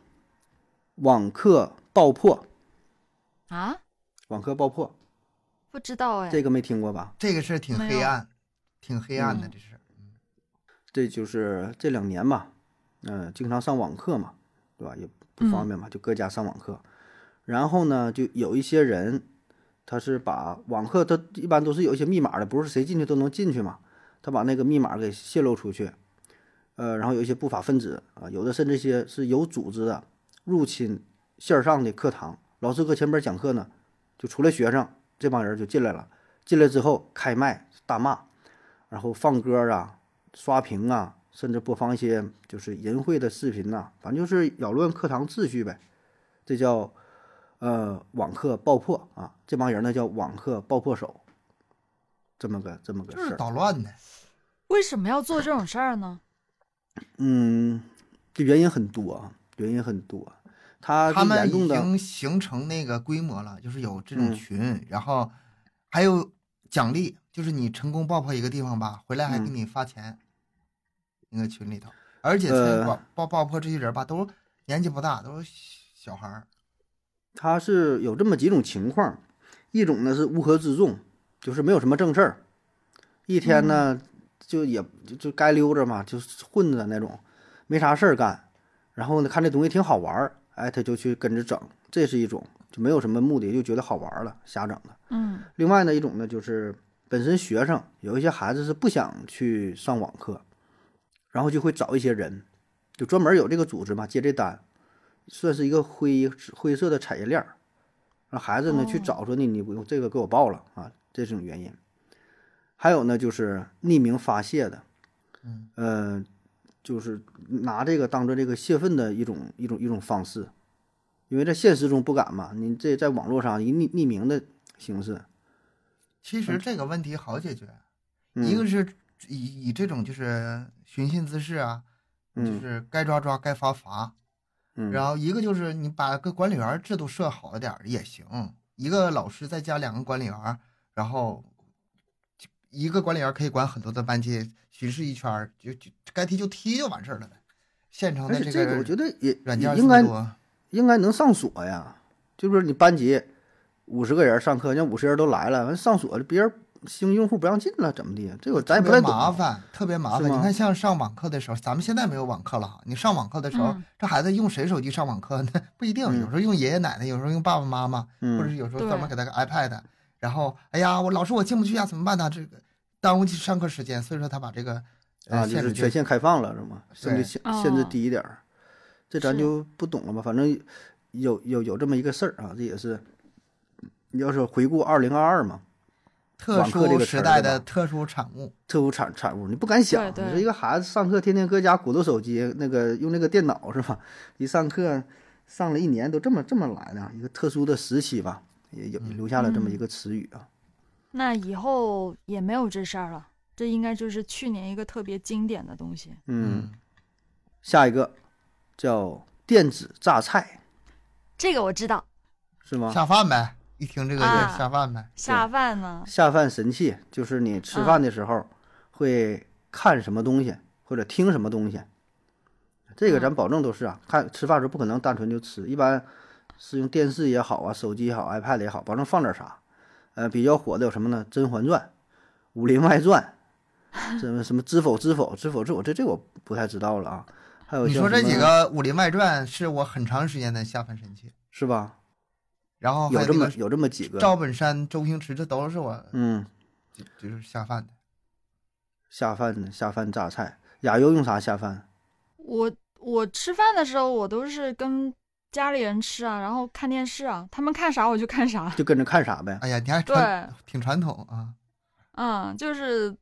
网课爆破，啊，网课爆破，不知道哎。这个没听过吧？这个是挺黑暗，挺黑暗的，嗯这是。这就是这两年吧，嗯、经常上网课嘛，对吧？也不方便嘛，就搁家上网课。然后呢，就有一些人，他是把网课，他一般都是有一些密码的，不是谁进去都能进去嘛。他把那个密码给泄露出去，呃，然后有一些不法分子啊，有的甚至些是有组织的入侵线上的课堂，老师搁前边讲课呢，就除了学生，这帮人就进来了。进来之后开麦大骂，然后放歌啊，刷屏啊，甚至播放一些就是淫秽的视频呐、反正就是扰乱课堂秩序呗。这叫呃网课爆破啊，这帮人呢叫网课爆破手，这么个这么个就是事儿。捣乱的。为什么要做这种事儿呢？嗯，这原因很多啊，原因很多。他他们已经形成那个规模了，就是有这种嗯群，然后还有奖励，就是你成功爆破一个地方吧，回来还给嗯你发钱。那个群里头，而且参与呃爆爆爆破这些人吧，都年纪不大，都是小孩儿。他是有这么几种情况，一种呢是乌合之众，就是没有什么正事儿，一天呢、就也就就该溜着嘛，就是混着那种，没啥事儿干，然后呢看这东西挺好玩儿，哎，他就去跟着整，这是一种，就没有什么目的，就觉得好玩儿了，瞎整的。嗯另外呢一种呢就是本身学生有一些孩子是不想去上网课，然后就会找一些人，就专门有这个组织嘛，接这单，算是一个灰灰色的产业链儿。让孩子呢去哦。找说你你不用这个给我报了啊，这种原因。还有呢就是匿名发泄的，嗯，呃，就是拿这个当做这个泄愤的一种一种一种方式，因为在现实中不敢嘛，你这在网络上以匿匿名的形式，其实这个问题好解决，嗯、一个是以以这种就是寻衅滋事啊，就嗯。是该抓抓该罚罚，嗯，然后一个就是你把个管理员制度设好一点儿也行，一个老师再加两个管理员，然后就一个管理员可以管很多的班级，巡视一圈儿，就就该踢就踢就完事儿了呗。现成的这这个我觉得也软件应该应该能上锁呀，就是你班级五十个人上课，那五十人都来了，完上锁了，别人新用户不让进了，怎么的？这个咱也不太懂。麻烦，特别麻烦。你看，像上网课的时候，咱们现在没有网课了。你上网课的时候，嗯这孩子用谁手机上网课呢？不一定，嗯有时候用爷爷奶奶，有时候用爸爸妈妈，或者有时候专门给他个 iPad。然后，哎呀，我老师我进不去呀，怎么办呢？这个耽误去上课时间，所以说他把这个呃啊，就限制就是权限开放了是吗？甚至限哦限制低一点儿，这咱就不懂了吧？反正有有有这么一个事儿啊，这也是，你要是回顾二零二二嘛，特网课这殊个时代的特殊产物。特殊产产物，你不敢想。对对你说一个孩子上课天天搁家鼓捣手机，那个用那个电脑是吧？一上课上了一年都这么这么来的，一个特殊的时期吧，也有留下了这么一个词语啊。那以后也没有这事儿了。这应该就是去年一个特别经典的东西。嗯，下一个叫电子榨菜这个我知道，是吗？下饭呗，一听这个啊就下饭呗。下饭呢。下饭神器就是你吃饭的时候会看什么东西或者听什么东西，这个咱保证都是啊。看吃饭的时候不可能单纯就吃，一般是用电视也好啊，手机也好，iPad 也好，保证放点啥。呃，比较火的有什么呢？《甄嬛传》《武林外传》，什么什么《知否知否知否知否》，这这我不太知道了啊。还有你说这几个《武林外传》是我很长时间的下饭神器，是吧？然后有这么有这么几个，赵本山、周星驰，这都是我嗯，就就是下饭的。下饭的下饭榨菜。亚优用啥下饭？我我吃饭的时候，我都是跟家里人吃啊，然后看电视啊，他们看啥我就看啥。就跟着看啥呗。哎呀，你还对，挺传统啊。嗯，就是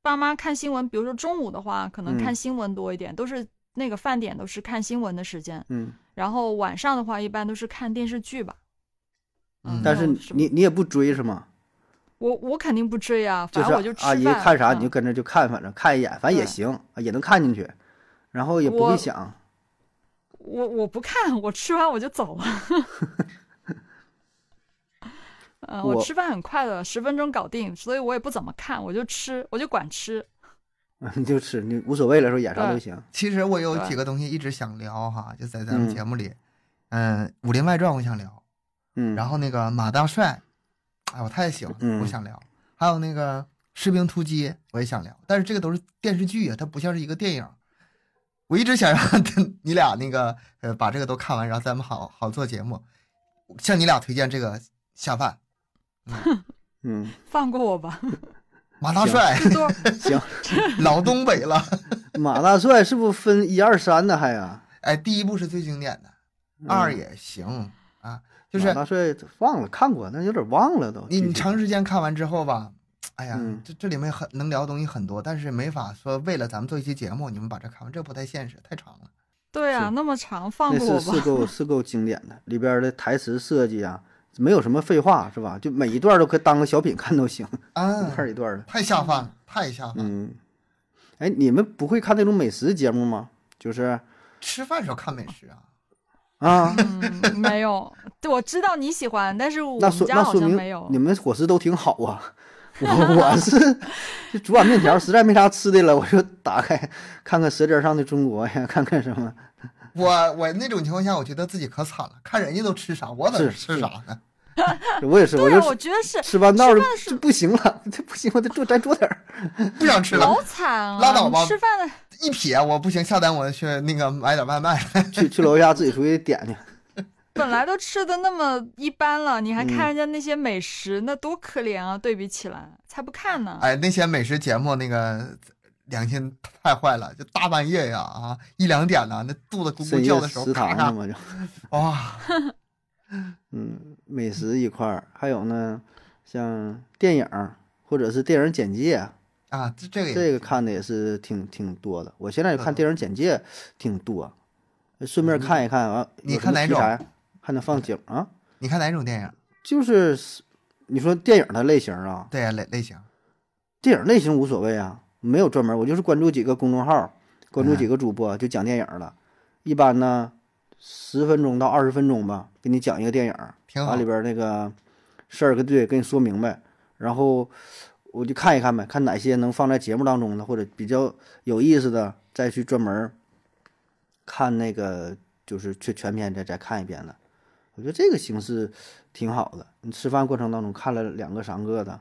爸妈看新闻，比如说中午的话，可能看嗯新闻多一点，都是那个饭点都是看新闻的时间。嗯，然后晚上的话，一般都是看电视剧吧。嗯但是你你也不追是吗？我我肯定不追啊，反正我就吃阿姨。看啥嗯你就跟着就看，反正看一眼，反正也行，啊也能看进去，然后也不会想，我我不看，我吃完我就走了。嗯，我我吃饭很快的，十分钟搞定，所以我也不怎么看，我就吃，我就管吃。你就吃，你无所谓了，说演啥都行。其实我有几个东西一直想聊哈，就在咱们嗯节目里。嗯，《武林外传》我想聊，嗯，然后那个马大帅，哎，我太喜欢我想聊。还有那个《士兵突击》，我也想聊，但是这个都是电视剧啊，它不像是一个电影。我一直想让 你俩那个呃把这个都看完，然后咱们好好做节目。向你俩推荐这个下饭，嗯，放过我吧，马大帅行，老东北了。马大帅是不是分一二三呢？还呀，哎，第一部是最经典的，嗯。二也行啊，就是马大帅忘了看过，那有点忘了都。你你长时间看完之后吧，哎呀，嗯这这里面很能聊的东西很多，但是没法说为了咱们做一期节目，你们把这看完，这不太现实，太长了。对啊，那么长，放那过我吧。是是够是够经典的，里边的台词设计啊，没有什么废话是吧？就每一段都可以当个小品看都行，啊一，段一段的。太下饭了，太下饭了。嗯，哎，你们不会看那种美食节目吗？就是吃饭时候看美食啊，啊，嗯，没有，对我知道你喜欢，但是我那们家好说明像没有你。们伙食都挺好啊。我我是 就煮碗面条，实在没啥吃的了，我就打开看看《舌尖上的中国》呀，看看什么。我我那种情况下，我觉得自己可惨了，看人家都吃啥，我在这是是吃啥呢？我也是，我就我觉得是吃完道是就不行了，这不行，我得做再做点儿。不想吃了，老惨了。拉倒吧吃饭的一撇我不行，下单我去那个买点外卖。去去楼下自己出去点去。本来都吃的那么一般了，你还嗯看人家那些美食，那多可怜啊！对比起来，才不看呢。哎，那些美食节目那个良心太坏了，就大半夜呀啊一两点了，那肚子咕咕叫的时候，食堂咔咔了嘛就，哇，嗯，美食一块儿，还有呢，像电影儿或者是电影简介，啊，这这个这个看的也是挺挺多的。我现在看嗯电影简介挺多，顺便看一看啊。你看哪种？还能放景啊？你看哪种电影？就是你说电影的类型啊，对啊、类类型电影类型无所谓啊，没有专门，我就是关注几个公众号，关注几个主播就讲电影了。一般呢，十分钟到二十分钟吧，给你讲一个电影，把里边那个事儿跟对跟你说明白，然后我就看一看呗，看哪些能放在节目当中的，或者比较有意思的，再去专门看那个就是全全篇再再看一遍的。我觉得这个形式挺好的。你吃饭过程当中看了两个三个的，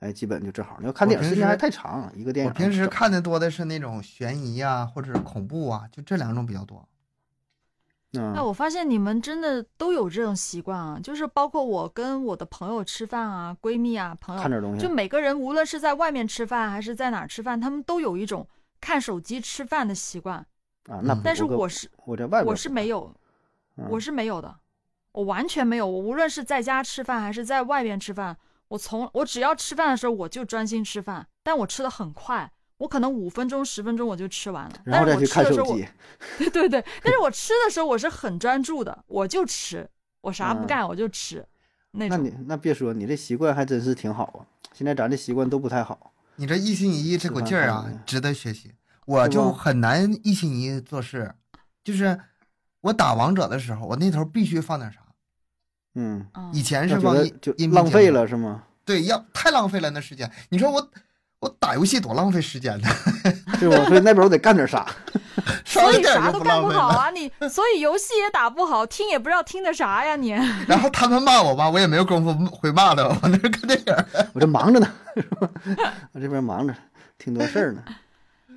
哎，基本就正好。你要看电影时间还太长，一个电影我。平时看的多的是那种悬疑啊，或者是恐怖啊，就这两种比较多。哎，嗯，我发现你们真的都有这种习惯啊，就是包括我跟我的朋友吃饭啊，闺蜜啊，朋友，看点东西就。每个人无论是在外面吃饭还是在哪儿吃饭，他们都有一种看手机吃饭的习惯。啊，那嗯但是我我是我在外边我是没有，嗯我是没有的，我完全没有。我无论是在家吃饭还是在外边吃饭，我从我只要吃饭的时候我就专心吃饭，但我吃的很快，我可能五分钟十分钟我就吃完了。然后再去看但是我吃的时候我手机。对 对对，但是我吃的时候我是很专注的，我就吃，我啥不嗯干我就吃，那。那你那别说，你这习惯还真是挺好啊。现在咱这习惯都不太好。你这一心一意这股劲儿啊值得学习。我就很难一心一意做事，就是我打王者的时候，我那头必须放点啥。嗯，嗯以前要觉得是放就浪费，了是吗？对，要太浪费了那时间。你说我我打游戏多浪费时间呢，对吧？所以那边我得干点啥。稍所以啥都干不好啊！你所以游戏也打不好，听也不知道听的啥呀你。然后他们骂我吧，我也没有功夫回骂他，我那儿看电影儿。我这忙着呢，是吧？我这边忙着，挺多事儿呢。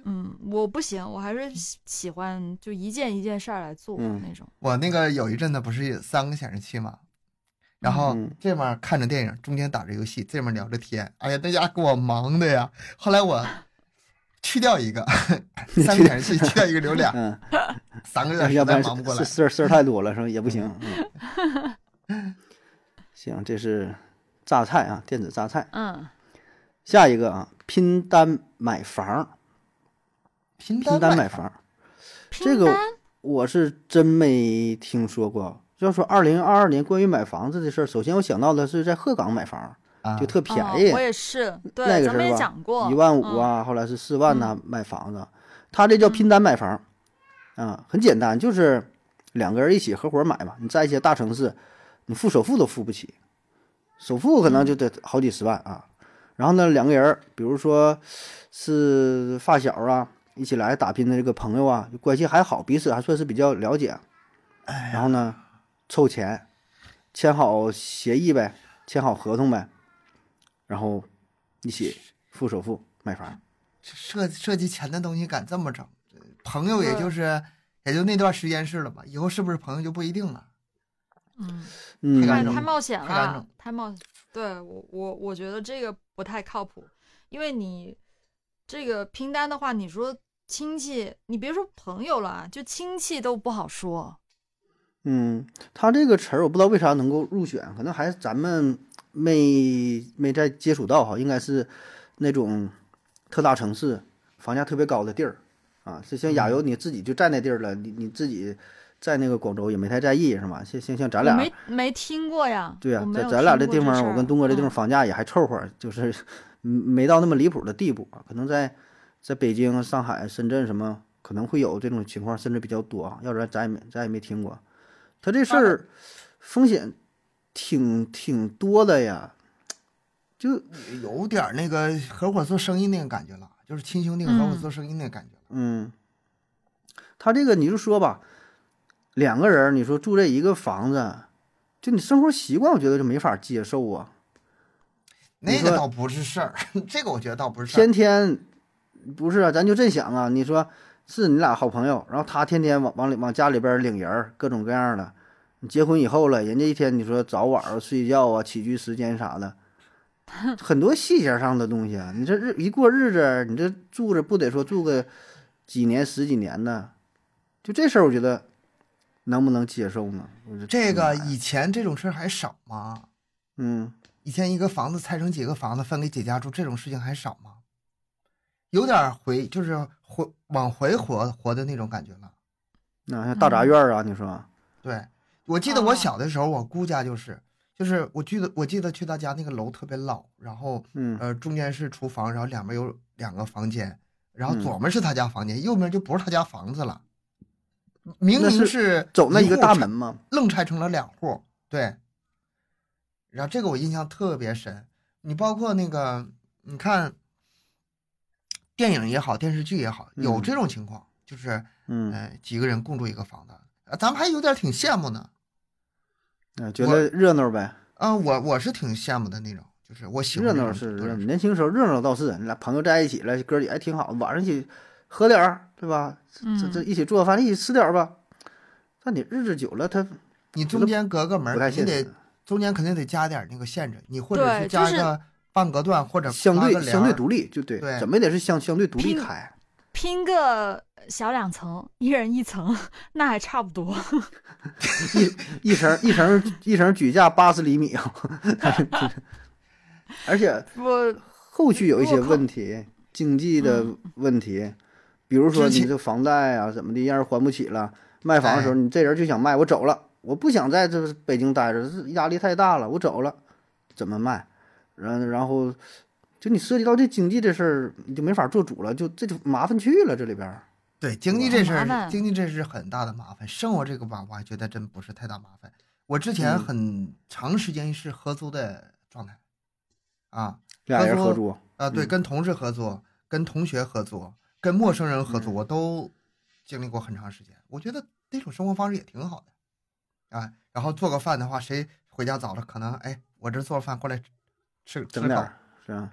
嗯，我不行，我还是喜喜欢就一件一件事儿来做嗯那种。我那个有一阵子不是有三个显示器嘛，然后嗯这面看着电影，中间打着游戏，这面聊着天，哎呀，那家给我忙的呀。后来我去掉一个，三个显示器去掉一个流量，嗯，三个要不然在忙不过来事。事儿事儿太多了，是吧？也不行。嗯，行，这是榨菜啊，电子榨菜。嗯，下一个啊，拼单买房，拼拼单买买房，这个我是真没听说过。要说二零二二年关于买房子的事儿，首先我想到的是在鹤岗买房，啊。就，特便哦宜，我也是，那个是吧？一万五嗯。啊，后来是四万呐、买房子，他这叫拼单买房，啊，很简单，就是两个人一起合伙买嘛。你在一些大城市，你付首付都付不起，首付可能就得好几十万啊。然后呢，两个人，比如说是发小啊，一起来打拼的这个朋友啊，关系还好，彼此还算是比较了解。然后呢，凑钱，签好协议呗，签好合同呗，然后一起付首付买房。涉涉及钱的东西敢这么整，朋友也就是也就那段时间是了吧，以后是不是朋友就不一定了。嗯，嗯，太太冒险了太冒险，对我我我觉得这个不太靠谱，因为你这个拼单的话，你说亲戚，你别说朋友了啊，就亲戚都不好说。嗯，他这个词儿我不知道为啥能够入选，可能还是咱们没没再接触到哈，应该是那种特大城市房价特别高的地儿啊，是像亚游你自己就在那地儿了，你你自己在那个广州也没太在意是吧？像像像咱俩没没听过呀，对呀、在咱俩这地方，我跟东哥这地方嗯房价也还凑合，就是 嗯没到那么离谱的地步啊。可能在在北京、上海、深圳什么可能会有这种情况，甚至比较多啊。要不然咱也没咱也没听过。他这事儿风险挺挺多的呀，就有点那个合伙做生意那个感觉了，就是亲兄弟合伙嗯做生意那个感觉了。嗯，他这个你就说吧，两个人你说住这一个房子，就你生活习惯，我觉得就没法接受啊。那个倒不是事儿，这个我觉得倒不是事儿。天天不是啊，咱就这想啊，你说是你俩好朋友，然后他天天往往里往家里边领人儿，各种各样的。你结婚以后了，人家一天你说早晚啊、睡觉啊、起居时间啥的，很多细节上的东西啊，你这日一过日子，你这住着不得说住个几年十几年呢？就这事儿，我觉得能不能接受呢？这个以前这种事儿还少吗？嗯，以前一个房子拆成几个房子分给几家住，这种事情还少吗？有点回就是回往回活活的那种感觉了。那像大杂院啊，你说，对，我记得我哦小的时候，我姑家就是，就是我记得我记得去他家那个楼特别老，然后嗯呃中间是厨房，然后两边有两个房间，然后嗯左面是他家房间，右面就不是他家房子了，明明那是是走那一个大门嘛，愣拆成了两户，对。然后这个我印象特别深，你包括那个，你看电影也好，电视剧也好，有嗯这种情况，就是嗯，呃几个人共住一个房子，啊咱们还有点挺羡慕呢。啊觉得热闹呗，啊、我我是挺羡慕的那种，就是我喜欢热闹是热闹，年轻时候热闹倒是，你俩朋友在一起了，哥儿几个还挺好，晚上一起喝点儿，对吧？这这嗯一起做饭，一起吃点儿吧。但你日子久了，他你中间隔个门你得。中间肯定得加点那个限制，你或者是是加一个半隔断或者相对相对独立，就对，对怎么也得是相相对独立开。拼个小两层，一人一层，那还差不多。一一层一层一层举架八十厘米啊，而且 我后续有一些问题，经济的问题，比如说你这房贷啊怎么的，让人还不起了，卖房的时候哎你这人就想卖，我走了，我不想在这北京待着，这压力太大了，我走了，怎么卖？然然后就你涉及到这经济这事儿，你就没法做主了，就这就麻烦去了这里边儿。对经济这事儿，经济这是很大的麻烦。生活这个吧，我还觉得真不是太大麻烦。我之前嗯很长时间是合租的状态，啊俩人合合租，啊，对，嗯跟同事合租，跟同学合租，跟陌生人合租，嗯我都经历过很长时间。我觉得那种生活方式也挺好的，啊，然后做个饭的话，谁回家早了，可能哎，我这做饭过来吃吃口整点儿，是吧？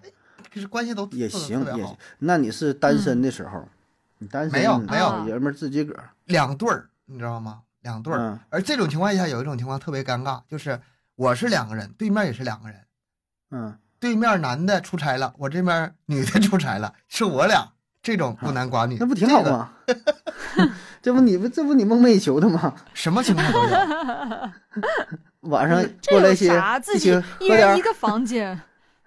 可是关系都也行也行。那你是单身的时候，你单身没有没有小爷们自己个儿，两对儿，你知道吗？两对儿。嗯而这种情况下，有一种情况特别尴尬，就是我是两个人，对面也是两个人，嗯，对面男的出差了，我这边女的出差了，是我俩，这种孤男寡女，那不挺好这个？吗？这不你不这不你梦寐以求的吗？什么情况都有。晚上这有过来一些啥？自己一人一，个房间，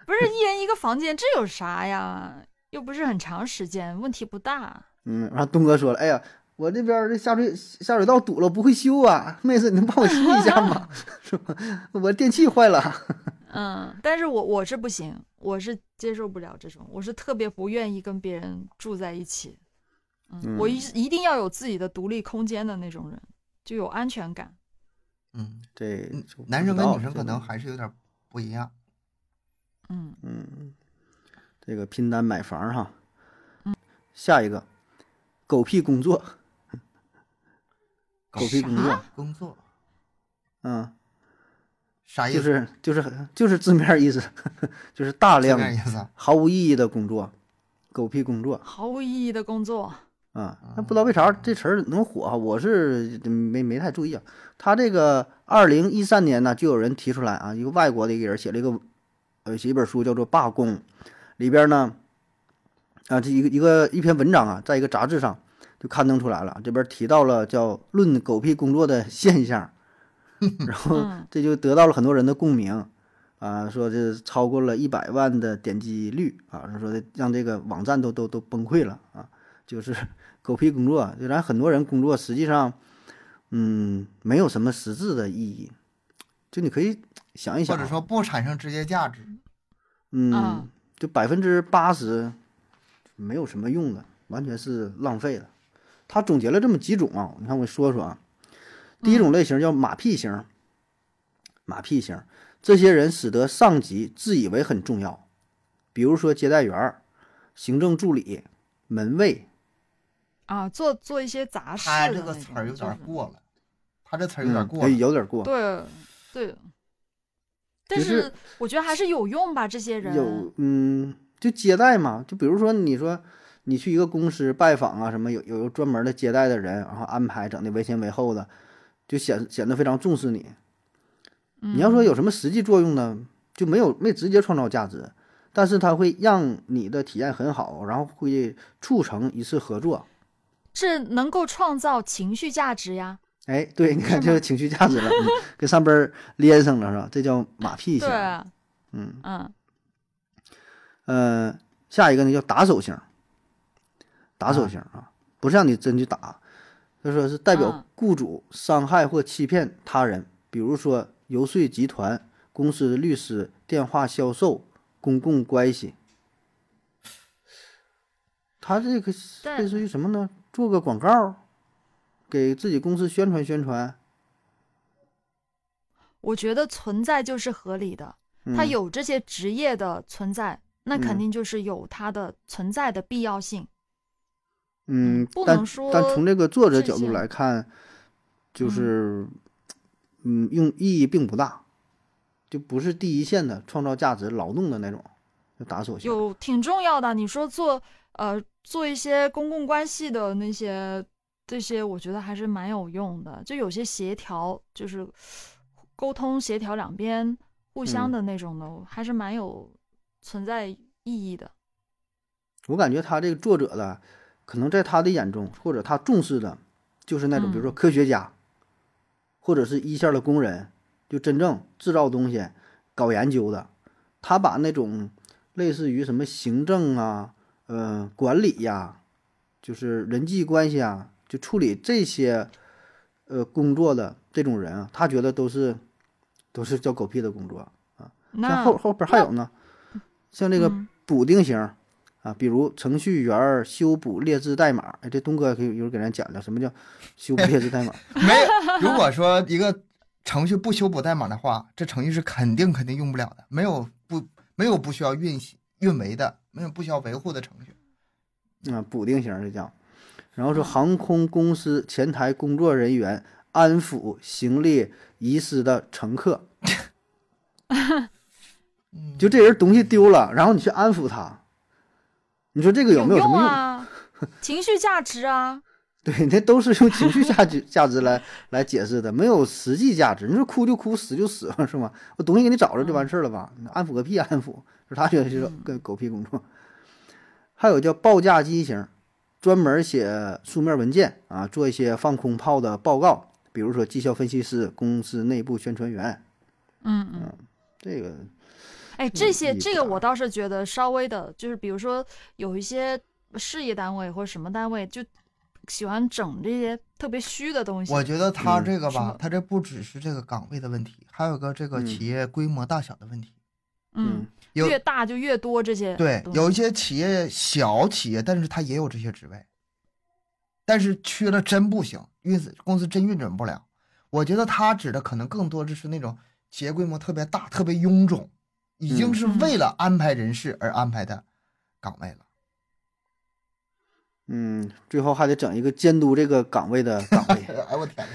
不是一人一个房间，这有啥呀？又不是很长时间，问题不大。嗯，然后东哥说了，哎呀，我这边儿这下水下水道堵了，不会修啊，妹子，你能帮我修一下吗？是吧？我电器坏了。嗯，但是我我是不行，我是接受不了这种，我是特别不愿意跟别人住在一起。嗯，我一一定要有自己的独立空间的那种人，就有安全感。嗯，这男生跟女生可能还是有点不一样。嗯，嗯，这个拼单买房哈。下一个，狗屁工作，狗屁工作，工作嗯，啥意思？就是就是就是字面意思，就是大量面意思。毫无意义的工作，狗屁工作毫无意义的工作。啊。那不知道为啥这词儿能火啊？我是没没太注意啊。他这个二零一三年呢，就有人提出来啊，一个外国的一个人写了一个呃写一本书叫做《罢工》，里边呢啊这一个一个一篇文章啊，在一个杂志上就刊登出来了，这边提到了叫“论狗屁工作的现象 ”，然后嗯这就得到了很多人的共鸣。啊，说这超过了一百万的点击率啊，说的让这个网站都都都崩溃了啊，就是狗屁工作，就咱很多人工作实际上，嗯，没有什么实质的意义，就你可以想一想啊，或者说不产生直接价值。嗯啊，就百分之八十没有什么用的，完全是浪费的。他总结了这么几种啊，你看我说说啊，第一种类型叫马屁型，马屁型，这些人使得上级自以为很重要，比如说接待员、行政助理、门卫，啊，做做一些杂事他这个词儿有点过了，他这词儿有点过了。有点过，对对，但是是我觉得还是有用吧，这些人有嗯，就接待嘛，就比如说你说你去一个公司拜访啊，什么有有专门的接待的人，然后安排整的为前为后的，就显显得非常重视你。你要说有什么实际作用呢？就没有没直接创造价值，但是它会让你的体验很好，然后会促成一次合作。是能够创造情绪价值呀。哎，对，你看是吗就是情绪价值了，嗯 跟上边儿连上了是吧？这叫马屁型。对，嗯嗯呃，下一个呢叫打手型，打手啊型啊，不是让你真去打，就说是代表嗯雇主伤害或欺骗他人，比如说游说集团、公司的律师、电话销售、公共关系。他这个类似于什么呢？做个广告，给自己公司宣传宣传。我觉得存在就是合理的，它嗯有这些职业的存在，那肯嗯定就是有它的存在的必要性。嗯嗯，不能说但从这个作者角度来看，就是，嗯，用意义并不大，就不是第一线的创造价值劳动的那种，就打手型。有挺重要的。你说做呃做一些公共关系的那些这些，我觉得还是蛮有用的。就有些协调，就是沟通协调两边互相嗯的那种的，还是蛮有存在意义的。我感觉他这个作者的，可能在他的眼中，或者他重视的，就是那种比如说嗯科学家，或者是一线的工人，就真正制造东西、搞研究的。他把那种类似于什么行政啊、呃管理呀、就是人际关系啊，就处理这些呃工作的这种人啊，他觉得都是都是叫狗屁的工作。啊那后后边还有呢，像这个嗯补丁型啊，比如程序员修补劣质代码。哎，这东哥可以一会儿给咱讲讲什么叫修补劣质代码。没有，如果说一个程序不修补代码的话，这程序是肯定肯定用不了的。没有不没有不需要运行运维的，没有不需要维护的程序。啊，补丁型这叫。然后说航空公司前台工作人员安抚行李遗失的乘客，嗯，就这人东西丢了，然后你去安抚他，你说这个有没有什用么用？啊？情绪价值啊，对，那都是用情绪价值价值来来解释的，没有实际价值。你说哭就哭，死就死了，是吗？我东西给你找着就完事儿了吧？你安抚个屁安抚，是他觉得是个狗屁工作。还有叫报价机型，专门写书面文件啊，做一些放空炮的报告，比如说绩效分析师、公司内部宣传员，嗯嗯。这个哎，这些这个我倒是觉得稍微的，就是比如说有一些事业单位或者什么单位就喜欢整这些特别虚的东西。我觉得他嗯这个吧他这不只是这个岗位的问题，还有个这个嗯企业规模大小的问题。嗯，有越大就越多这些对，有一些企业小企业，但是它也有这些职位，但是缺了真不行，运公司真运转不了。我觉得他指的可能更多的是那种企业规模特别大、特别臃肿，已经嗯是为了安排人事而安排的岗位了。嗯，最后还得整一个监督这个岗位的岗位。哎我天，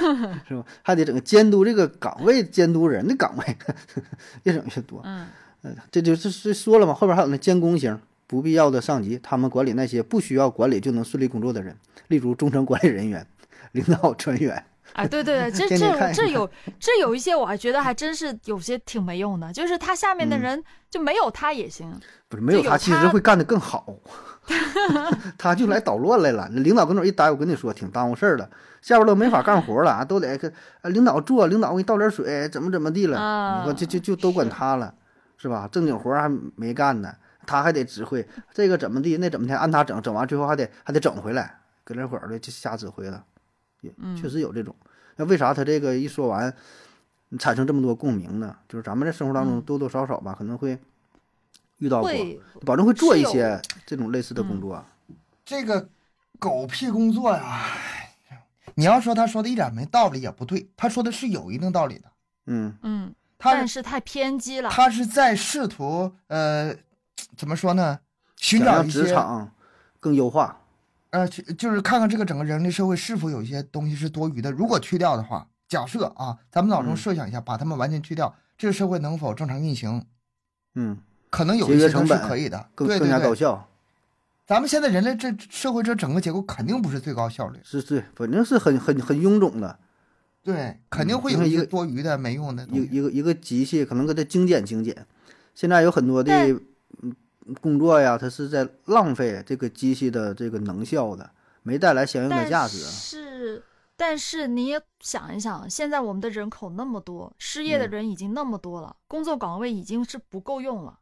是吧？还得整个监督这个岗位、监督人的岗位，越整越多。嗯嗯，这就是是说了嘛，后边还有那监工型，不必要的上级，他们管理那些不需要管理就能顺利工作的人，例如中层管理人员、领导专员。啊，对对对，这这这有 这有一些我还觉得还真是有些挺没用的，就是他下面的嗯人就没有他也行。不是没有他，其实会干得更好。他就来捣乱来了。领导跟那儿一待，我跟你说，挺耽误事儿的。下边都没法干活了，都得跟呃领导做，领导给你倒点水，怎么怎么地了。啊你说就就就都管他了，是吧？正经活儿还没干呢，他还得指挥这个怎么地，那怎么的，按他整，整完最后还得还得整回来，搁那会儿的就瞎指挥了，确实有这种。那为啥他这个一说完，产生这么多共鸣呢？就是咱们在生活当中嗯多多少少吧，可能会遇到过，保证会做一些这种类似的工嗯作。这个狗屁工作呀！你要说他说的一点没道理也不对，他说的是有一定道理的。嗯嗯，他但是太偏激了。他是在试图呃，怎么说呢？寻找一些职场更优化。呃，就是看看这个整个人类社会是否有一些东西是多余的。如果去掉的话，假设啊，咱们脑中嗯设想一下，把它们完全去掉，这个社会能否正常运行？嗯，可能有一些都是约成本可以的，更更。加高效。咱们现在人类这社会这整个结构肯定不是最高效率。是是，反正是很很很臃肿的，对，肯定会有一些多余的、没用的东西。一一个一个机器可能给它精简精简。现在有很多的嗯工作呀，它是在浪费这个机器的这个能效的，没带来相应的价值。是，但是你也想一想，现在我们的人口那么多，失业的嗯人已经那么多了，工作岗位已经是不够用了。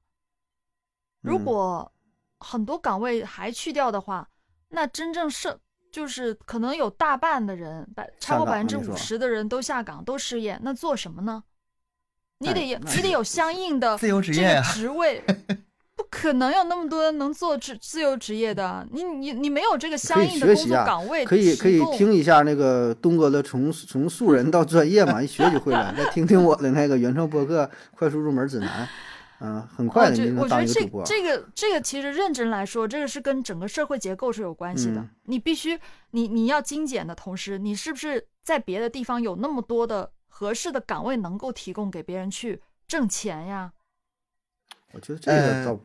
如嗯果很多岗位还去掉的话，那真正是就是可能有大半的人，百超过下百分之五十的人都下岗都失业，那做什么呢？你哎得有你得有相应的自由职这业职位，不可能有那么多人能做自自由职业的。你你你没有这个相应的工作岗位可以可以听一下那个东哥的从从素人到专业嘛，一学就会了。再听听我的那个原创播客快速入门指南，嗯、很快我的你就我觉得这当一个主播。这个这个其实认真来说，这个是跟整个社会结构是有关系的。嗯你必须你你要精简的同时，你是不是在别的地方有那么多的合适的岗位能够提供给别人去挣钱呀？我觉得这个呃倒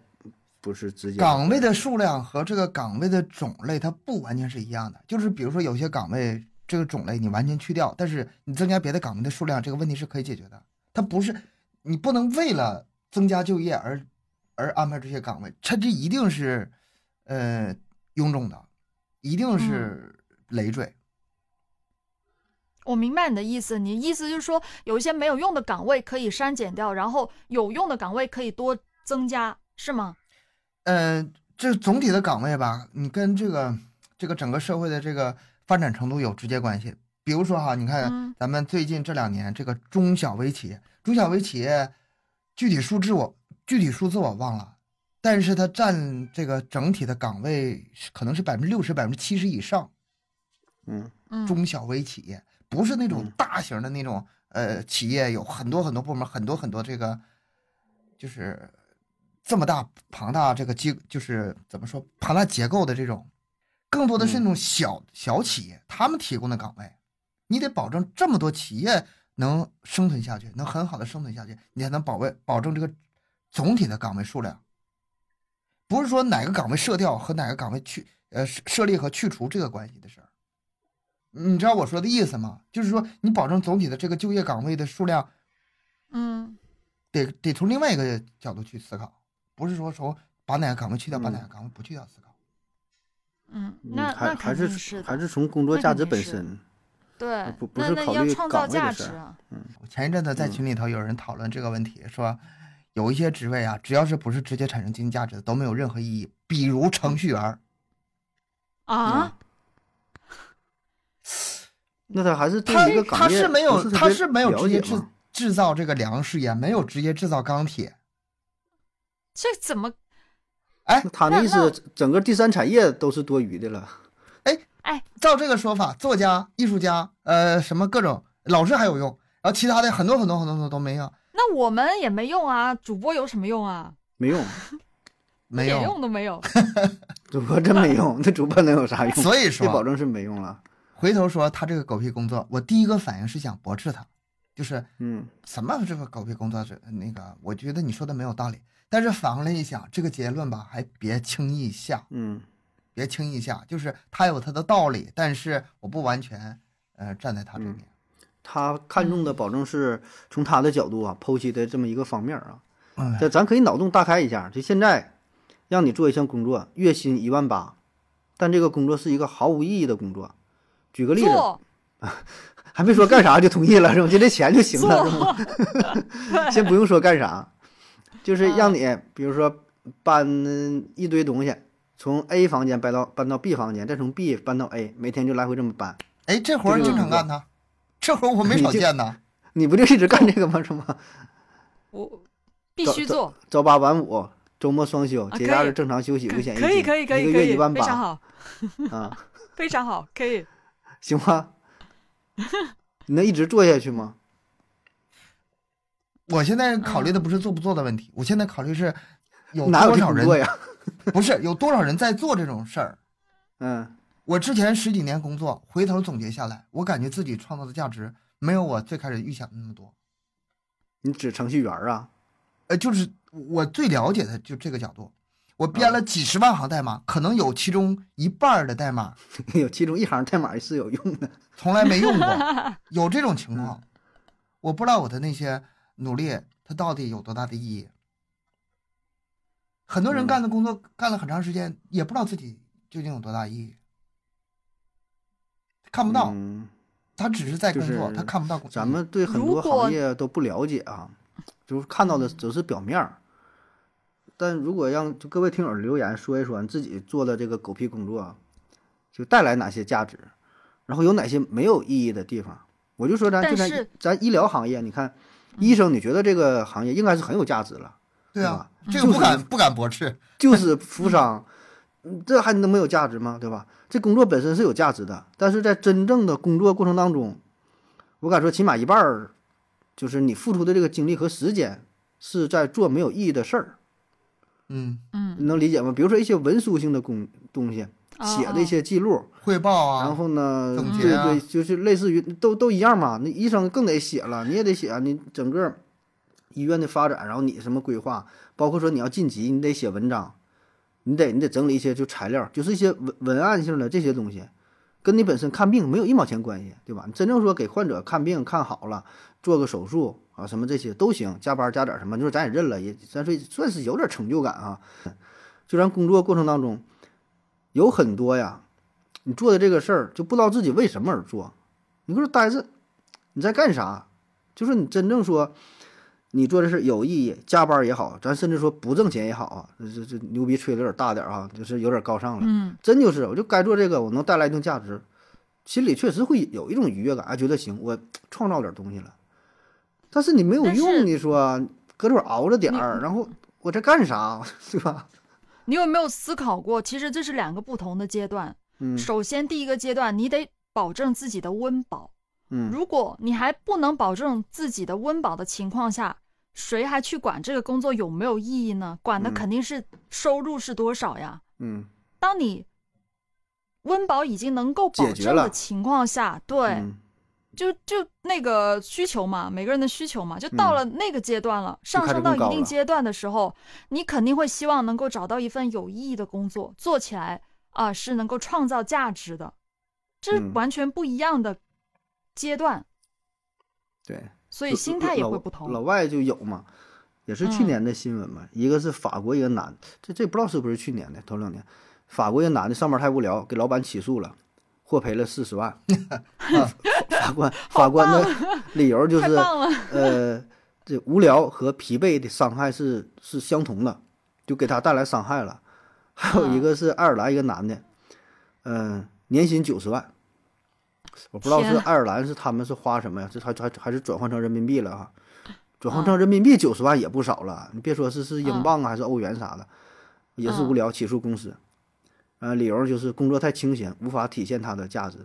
不是直接岗位的数量和这个岗位的种类，它不完全是一样的。就是比如说，有些岗位这个种类你完全去掉，但是你增加别的岗位的数量，这个问题是可以解决的。它不是你不能为了增加就业而而安排这些岗位，它这一定是呃臃肿的，一定是累赘。我明白你的意思，你意思就是说，有一些没有用的岗位可以删减掉，然后有用的岗位可以多增加，是吗？呃，这总体的岗位吧，你跟这个这个整个社会的这个发展程度有直接关系。比如说哈，你看嗯咱们最近这两年这个中小微企业，中小微企业具体数字我具体数字我忘了，但是它占这个整体的岗位可能是百分之六十、百分之七十以上。嗯。嗯，中小微企业不是那种嗯。大型的那种呃企业，有很多很多部门，很多很多这个就是这么大庞大这个机，就是怎么说庞大结构的这种，更多的是那种小、小企业，他们提供的岗位，你得保证这么多企业能生存下去，能很好的生存下去，你才能保卫保证这个总体的岗位数量。不是说哪个岗位设掉和哪个岗位去呃设设立和去除这个关系的事儿。你知道我说的意思吗？就是说，你保证总体的这个就业岗位的数量，嗯得得从另外一个角度去思考，不是说从把哪个岗位去掉，把嗯哪个岗位不去掉思考。嗯，嗯那还那肯还是定是还是从工作价值本身。对，不不那那是考虑要创造岗位的价事儿值啊。我前一阵子在嗯群里头有人讨论这个问题，说有一些职位啊，只要是不是直接产生经济价值的，都没有任何意义。比如程序员儿，啊，那他还是对他一个他是没有他是没有直接制制造这个粮食，也没有直接制造钢铁。这怎么？哎他的意那那思，整个第三产业都是多余的了。照这个说法，作家、艺术家，呃，什么各种老师还有用，然后其他的很多很多很多很多都没用，那我们也没用啊，主播有什么用啊？没用，没用。用都没有。主播真没用，那主播能有啥用？所以说，这保证是没用了。回头说他这个狗屁工作，我第一个反应是想驳斥他，就是嗯什么这个狗屁工作，是那个，我觉得你说的没有道理。但是反过来一想，这个结论吧，还别轻易下，嗯别轻易下，就是他有他的道理，但是我不完全呃站在他这嗯边。他看重的保证是从他的角度啊剖析的这么一个方面啊。嗯，这咱可以脑洞大开一下，就现在让你做一项工作，月薪一万八，但这个工作是一个毫无意义的工作。举个例子，做 还没说干啥就同意了，是吧？就这钱就行了，是吗？对 先不用说干啥，就是让嗯你，比如说搬一堆东西，从 A 房间搬到搬到 B 房间，再从 B 搬到 A，每天就来回这么搬。哎，这活儿经常干呢，这活儿我没少见呢。你不就一直干这个吗？是吗？我必须做，早八晚五，周末双休，啊节假日正常休息，五险一金，可以可以可以一个，月一万八非常好，啊，非常好，可以。行吗？你能一直做下去吗？我现在考虑的不是做不做的问题，我现在考虑是有哪有多少人？不是有多少人在做这种事儿。嗯，我之前十几年工作，回头总结下来，我感觉自己创造的价值没有我最开始预想的那么多。你指程序员啊？呃，就是我最了解的就这个角度。我编了几十万行代码，可能有其中一半的代码 有其中一行代码是有用的。从来没用过，有这种情况。我不知道我的那些努力，它到底有多大的意义。很多人嗯干的工作干了很长时间，也不知道自己究竟有多大意义，看不到。嗯，他只是在工作，他看不到。咱们对很多行业都不了解啊，就是看到的只是表面儿。但如果让就各位听友留言说一说你自己做的这个狗屁工作，就带来哪些价值，然后有哪些没有意义的地方，我就说咱就咱咱医疗行业，你看医生，你觉得这个行业应该是很有价值了，对啊吧，这个不敢不敢驳斥。就是扶伤，嗯这还能没有价值吗？对吧？这工作本身是有价值的，但是在真正的工作过程当中，我敢说起码一半儿，就是你付出的这个精力和时间是在做没有意义的事儿，嗯，嗯，你能理解吗？比如说一些文书性的工东西，写的一些记录，汇报啊然啊，后呢，啊对对，就是类似于都都一样嘛。那医生更得写了，你也得写啊，你整个医院的发展，然后你什么规划，包括说你要晋级，你得写文章，你得你得整理一些就材料，就是一些文文案性的这些东西，跟你本身看病没有一毛钱关系，对吧？你真正说给患者看病看好了，做个手术啊，什么这些都行，加班加点什么，就是咱也认了，也咱说算是有点成就感啊。就咱工作过程当中，有很多呀，你做的这个事儿就不知道自己为什么而做。你搁这待着，你在干啥？就是你真正说你做的事儿有意义，加班也好，咱甚至说不挣钱也好啊，这这这牛逼吹的有点大点儿啊，就是有点高尚了。嗯，真就是，我就该做这个，我能带来一定价值，心里确实会有一种愉悦感，啊，觉得行，我创造点东西了。但是你没有用，你说搁这儿熬着点儿，然后我在干啥，对吧？你有没有思考过？其实这是两个不同的阶段。嗯首先，第一个阶段，你得保证自己的温饱。嗯如果你还不能保证自己的温饱的情况下，谁还去管这个工作有没有意义呢？管的嗯。肯定是收入是多少呀。嗯，当你温饱已经能够保证的情况下，对，嗯。就就那个需求嘛，每个人的需求嘛，就到嗯了那个阶段了，上升到一定阶段的时候，你肯定会希望能够找到一份有意义的工作，做起来啊、是能够创造价值的，这完全不一样的阶段，对。所以心态也会不同。老外就有嘛，也是去嗯年的新闻嘛，一个是法国一个男，这这不知道是不是去年的，头两年，法国一个男的上班太无聊，给老板起诉了，获赔了四十万。法官法官的理由就是呃，这无聊和疲惫的伤害是是相同的，就给他带来伤害了。还有一个是爱尔兰一个男的，嗯、年薪九十万，我不知道是爱尔兰是他们是花什么呀？这还还还是转换成人民币了哈？转换成人民币九十万也不少了，你别说是是英镑啊还是欧元啥的，也是无聊起诉公司，呃，理由就是工作太清闲，无法体现它的价值。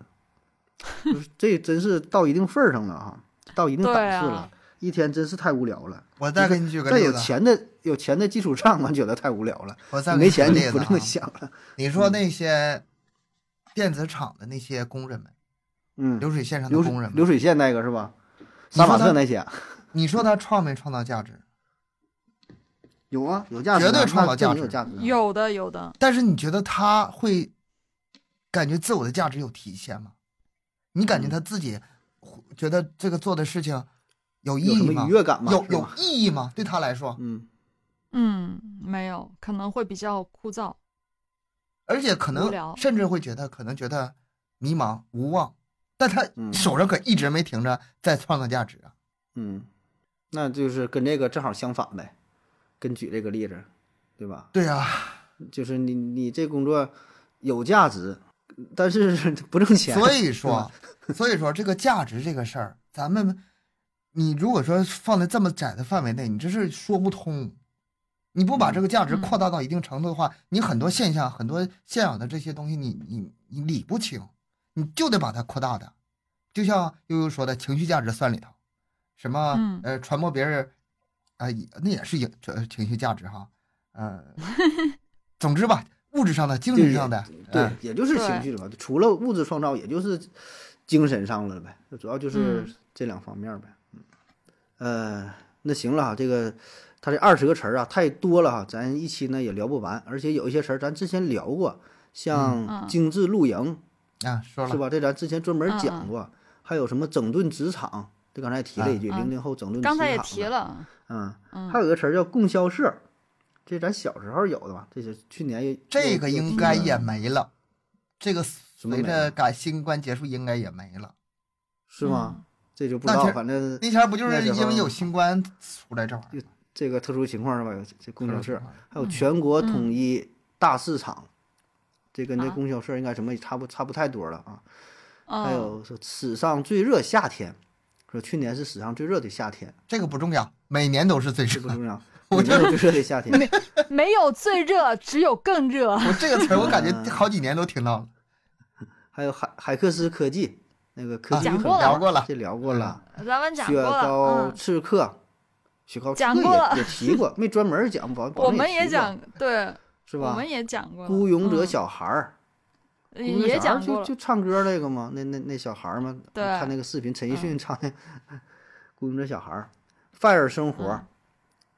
这真是到一定份儿上了哈，到一定档次了，啊一天真是太无聊了。我再给你举个在有，钱的有钱的基础上，我觉得太无聊了。我再没钱你不这么啊想了。你说那些电子厂的那些工人们，嗯，流水线上的流工人流水线那个是吧？杀你说他马特那些你说他创没创造价值？有啊，有价值啊，绝对创造价值有价值啊。有的有的，但是你觉得他会感觉自我的价值有体现吗？你感觉嗯他自己觉得这个做的事情有意义吗么愉？悦感吗？有有意义吗？对他来说，嗯，嗯，没有，可能会比较枯燥。而且可能甚至会觉得可能觉得迷茫无望，但他嗯手上可一直没停着在创造价值啊。嗯，那就是跟这个正好相反呗，跟举这个例子，对吧？对啊，就是你你这工作有价值，但是 不挣钱。所以说，所以说这个价值这个事儿，咱们你如果说放在这么窄的范围内，你这是说不通。你不把这个价值嗯扩大到一定程度的话，你很多现象、很多现有的这些东西你，你你理不清，你就得把它扩大的。就像悠悠说的，情绪价值算里头，什么、嗯呃传播别人，啊、也那也是影这情绪价值哈，呃，总之吧，物质上的、精神上的，对哎，也就是情绪了吧。除了物质创造，也就是精神上了呗。主要就是嗯这两方面呗。嗯，呃，那行了哈，这个他这二十个词儿啊太多了哈，咱一期呢也聊不完，而且有一些词儿咱之前聊过，像嗯精致露营、啊，说了是吧？这咱之前专门嗯讲过，还有什么整顿职场，这刚才也提了一句，啊零零后整顿职刚场。才也提，了，嗯，嗯还有个词儿叫供销社，这咱小时候有的吧？这是去年也这个应该也没了，这个随着改新冠结束应该也没了。是吗？这就不知道，反正那前不就是因为有新冠出来这玩意儿？这个特殊情况是吧？有这供销社，嗯还有全国统一大市场，这跟这啊供销社应该什么也差不差不太多了啊。还嗯，有说史上最热夏天，说去年是史上最热的夏天，这个不重要，每年都是最热这不。重要。我每年有最热的夏天，没有最热，只有更热。我这个词我感嗯觉好几年都听到了。还有海海克斯科技那个科技很讲过聊过了这聊过了。咱们讲雪过了，糕嗯，刺客，雪糕刺客讲过了也也提过，没专门讲，保保我们也讲，对，是吧我们？也讲过，孤勇者嗯小孩儿，也讲过就，就唱歌那个嘛，那那那小孩儿嘛，对看那个视频，陈奕迅嗯唱的《孤勇者小孩儿》，范儿生活嗯，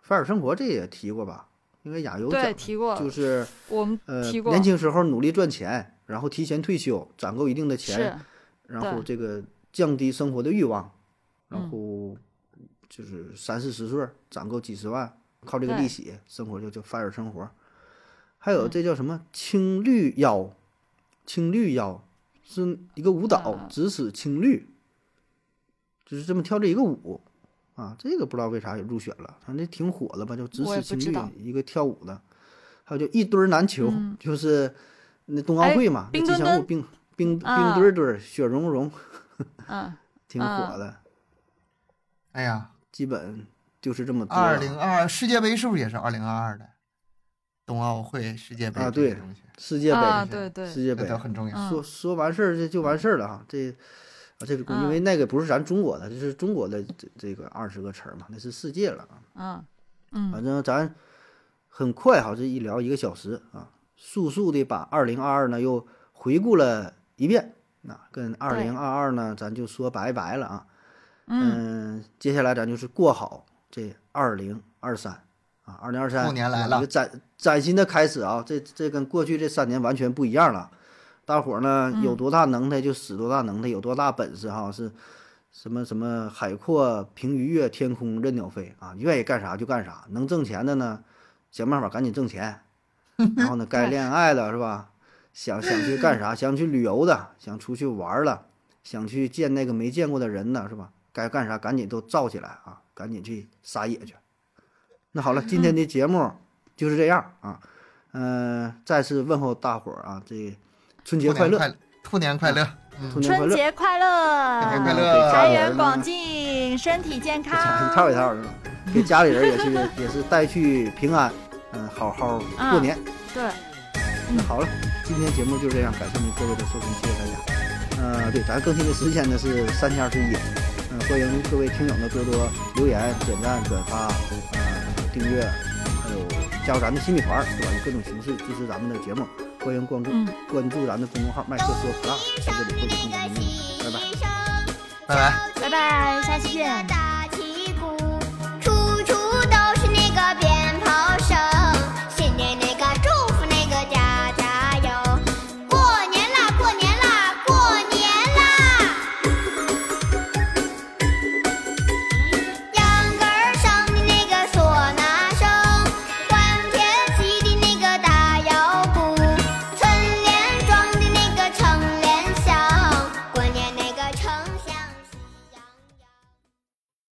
范儿生活这也提过吧？因为亚优对，讲，提过，就是我们呃提过，年轻时候努力赚钱，然后提前退休，攒够一定的钱，然后这个降低生活的欲望，然嗯后就是三四十岁儿攒够几十万，靠这个利息生活就叫范儿生活。还有嗯这叫什么青绿腰，青绿腰是一个舞蹈啊，指使青绿，就是这么跳这一个舞啊，这个不知道为啥也入选了，反正挺火的吧，叫指使青绿一个跳舞的。还有就一堆儿篮球，嗯就是那冬奥哎会嘛，那冰墩墩吉祥物冰冰冰啊墩墩儿、雪融融，嗯，挺火的。哎呀，基本就是这么多二了零二世界杯是不是也是二零二二的？冬奥会、世界杯啊对世界杯，啊，对对，世界杯都很重要。嗯说说完事儿这就完事儿了哈。这啊这个因为嗯那个不是咱中国的，这是中国的这这个二十个词儿嘛，那是世界了啊。嗯嗯，反正咱很快哈，这一聊一个小时啊，速速的把二零二二呢又回顾了一遍。那跟二零二二呢，咱就说拜拜了啊。嗯，嗯，接下来咱就是过好这二零二三啊，二零二三兔年来了一个崭崭新的开始啊！这这跟过去这三年完全不一样了。大伙儿呢嗯有多大能耐就使多大能耐，有多大本事哈是什么什么海阔凭鱼跃，天空任鸟飞啊！愿意干啥就干啥，能挣钱的呢，想办法赶紧挣钱。然后呢，该恋爱的是吧？想想去干啥？想去旅游的，想出去玩儿了，想去见那个没见过的人呢，是吧？该干啥赶紧都造起来啊！赶紧去撒野去。那好了，今天的节目就是这样啊。嗯、再次问候大伙儿啊，这春节快乐，兔年快乐，兔年快乐，兔年快乐，春节快乐，春节快乐家里人呢财源广进，身体健康，一套一套的，给家里人也是也是带去平安，嗯，好好过年。对，那好了，今天节目就这样，感谢您各位的收听，谢谢大家。呃，对，咱更新的时间呢是三天二十一，嗯、欢迎各位听友呢多多留言、点赞、转发、呃订阅，还有加入咱的新米团儿，对吧？以各种形式支持咱们的节目，欢迎关注、嗯关注咱的公众号麦克说 plus，在这里获取更多的内容。拜拜。拜拜。拜拜，下期见。大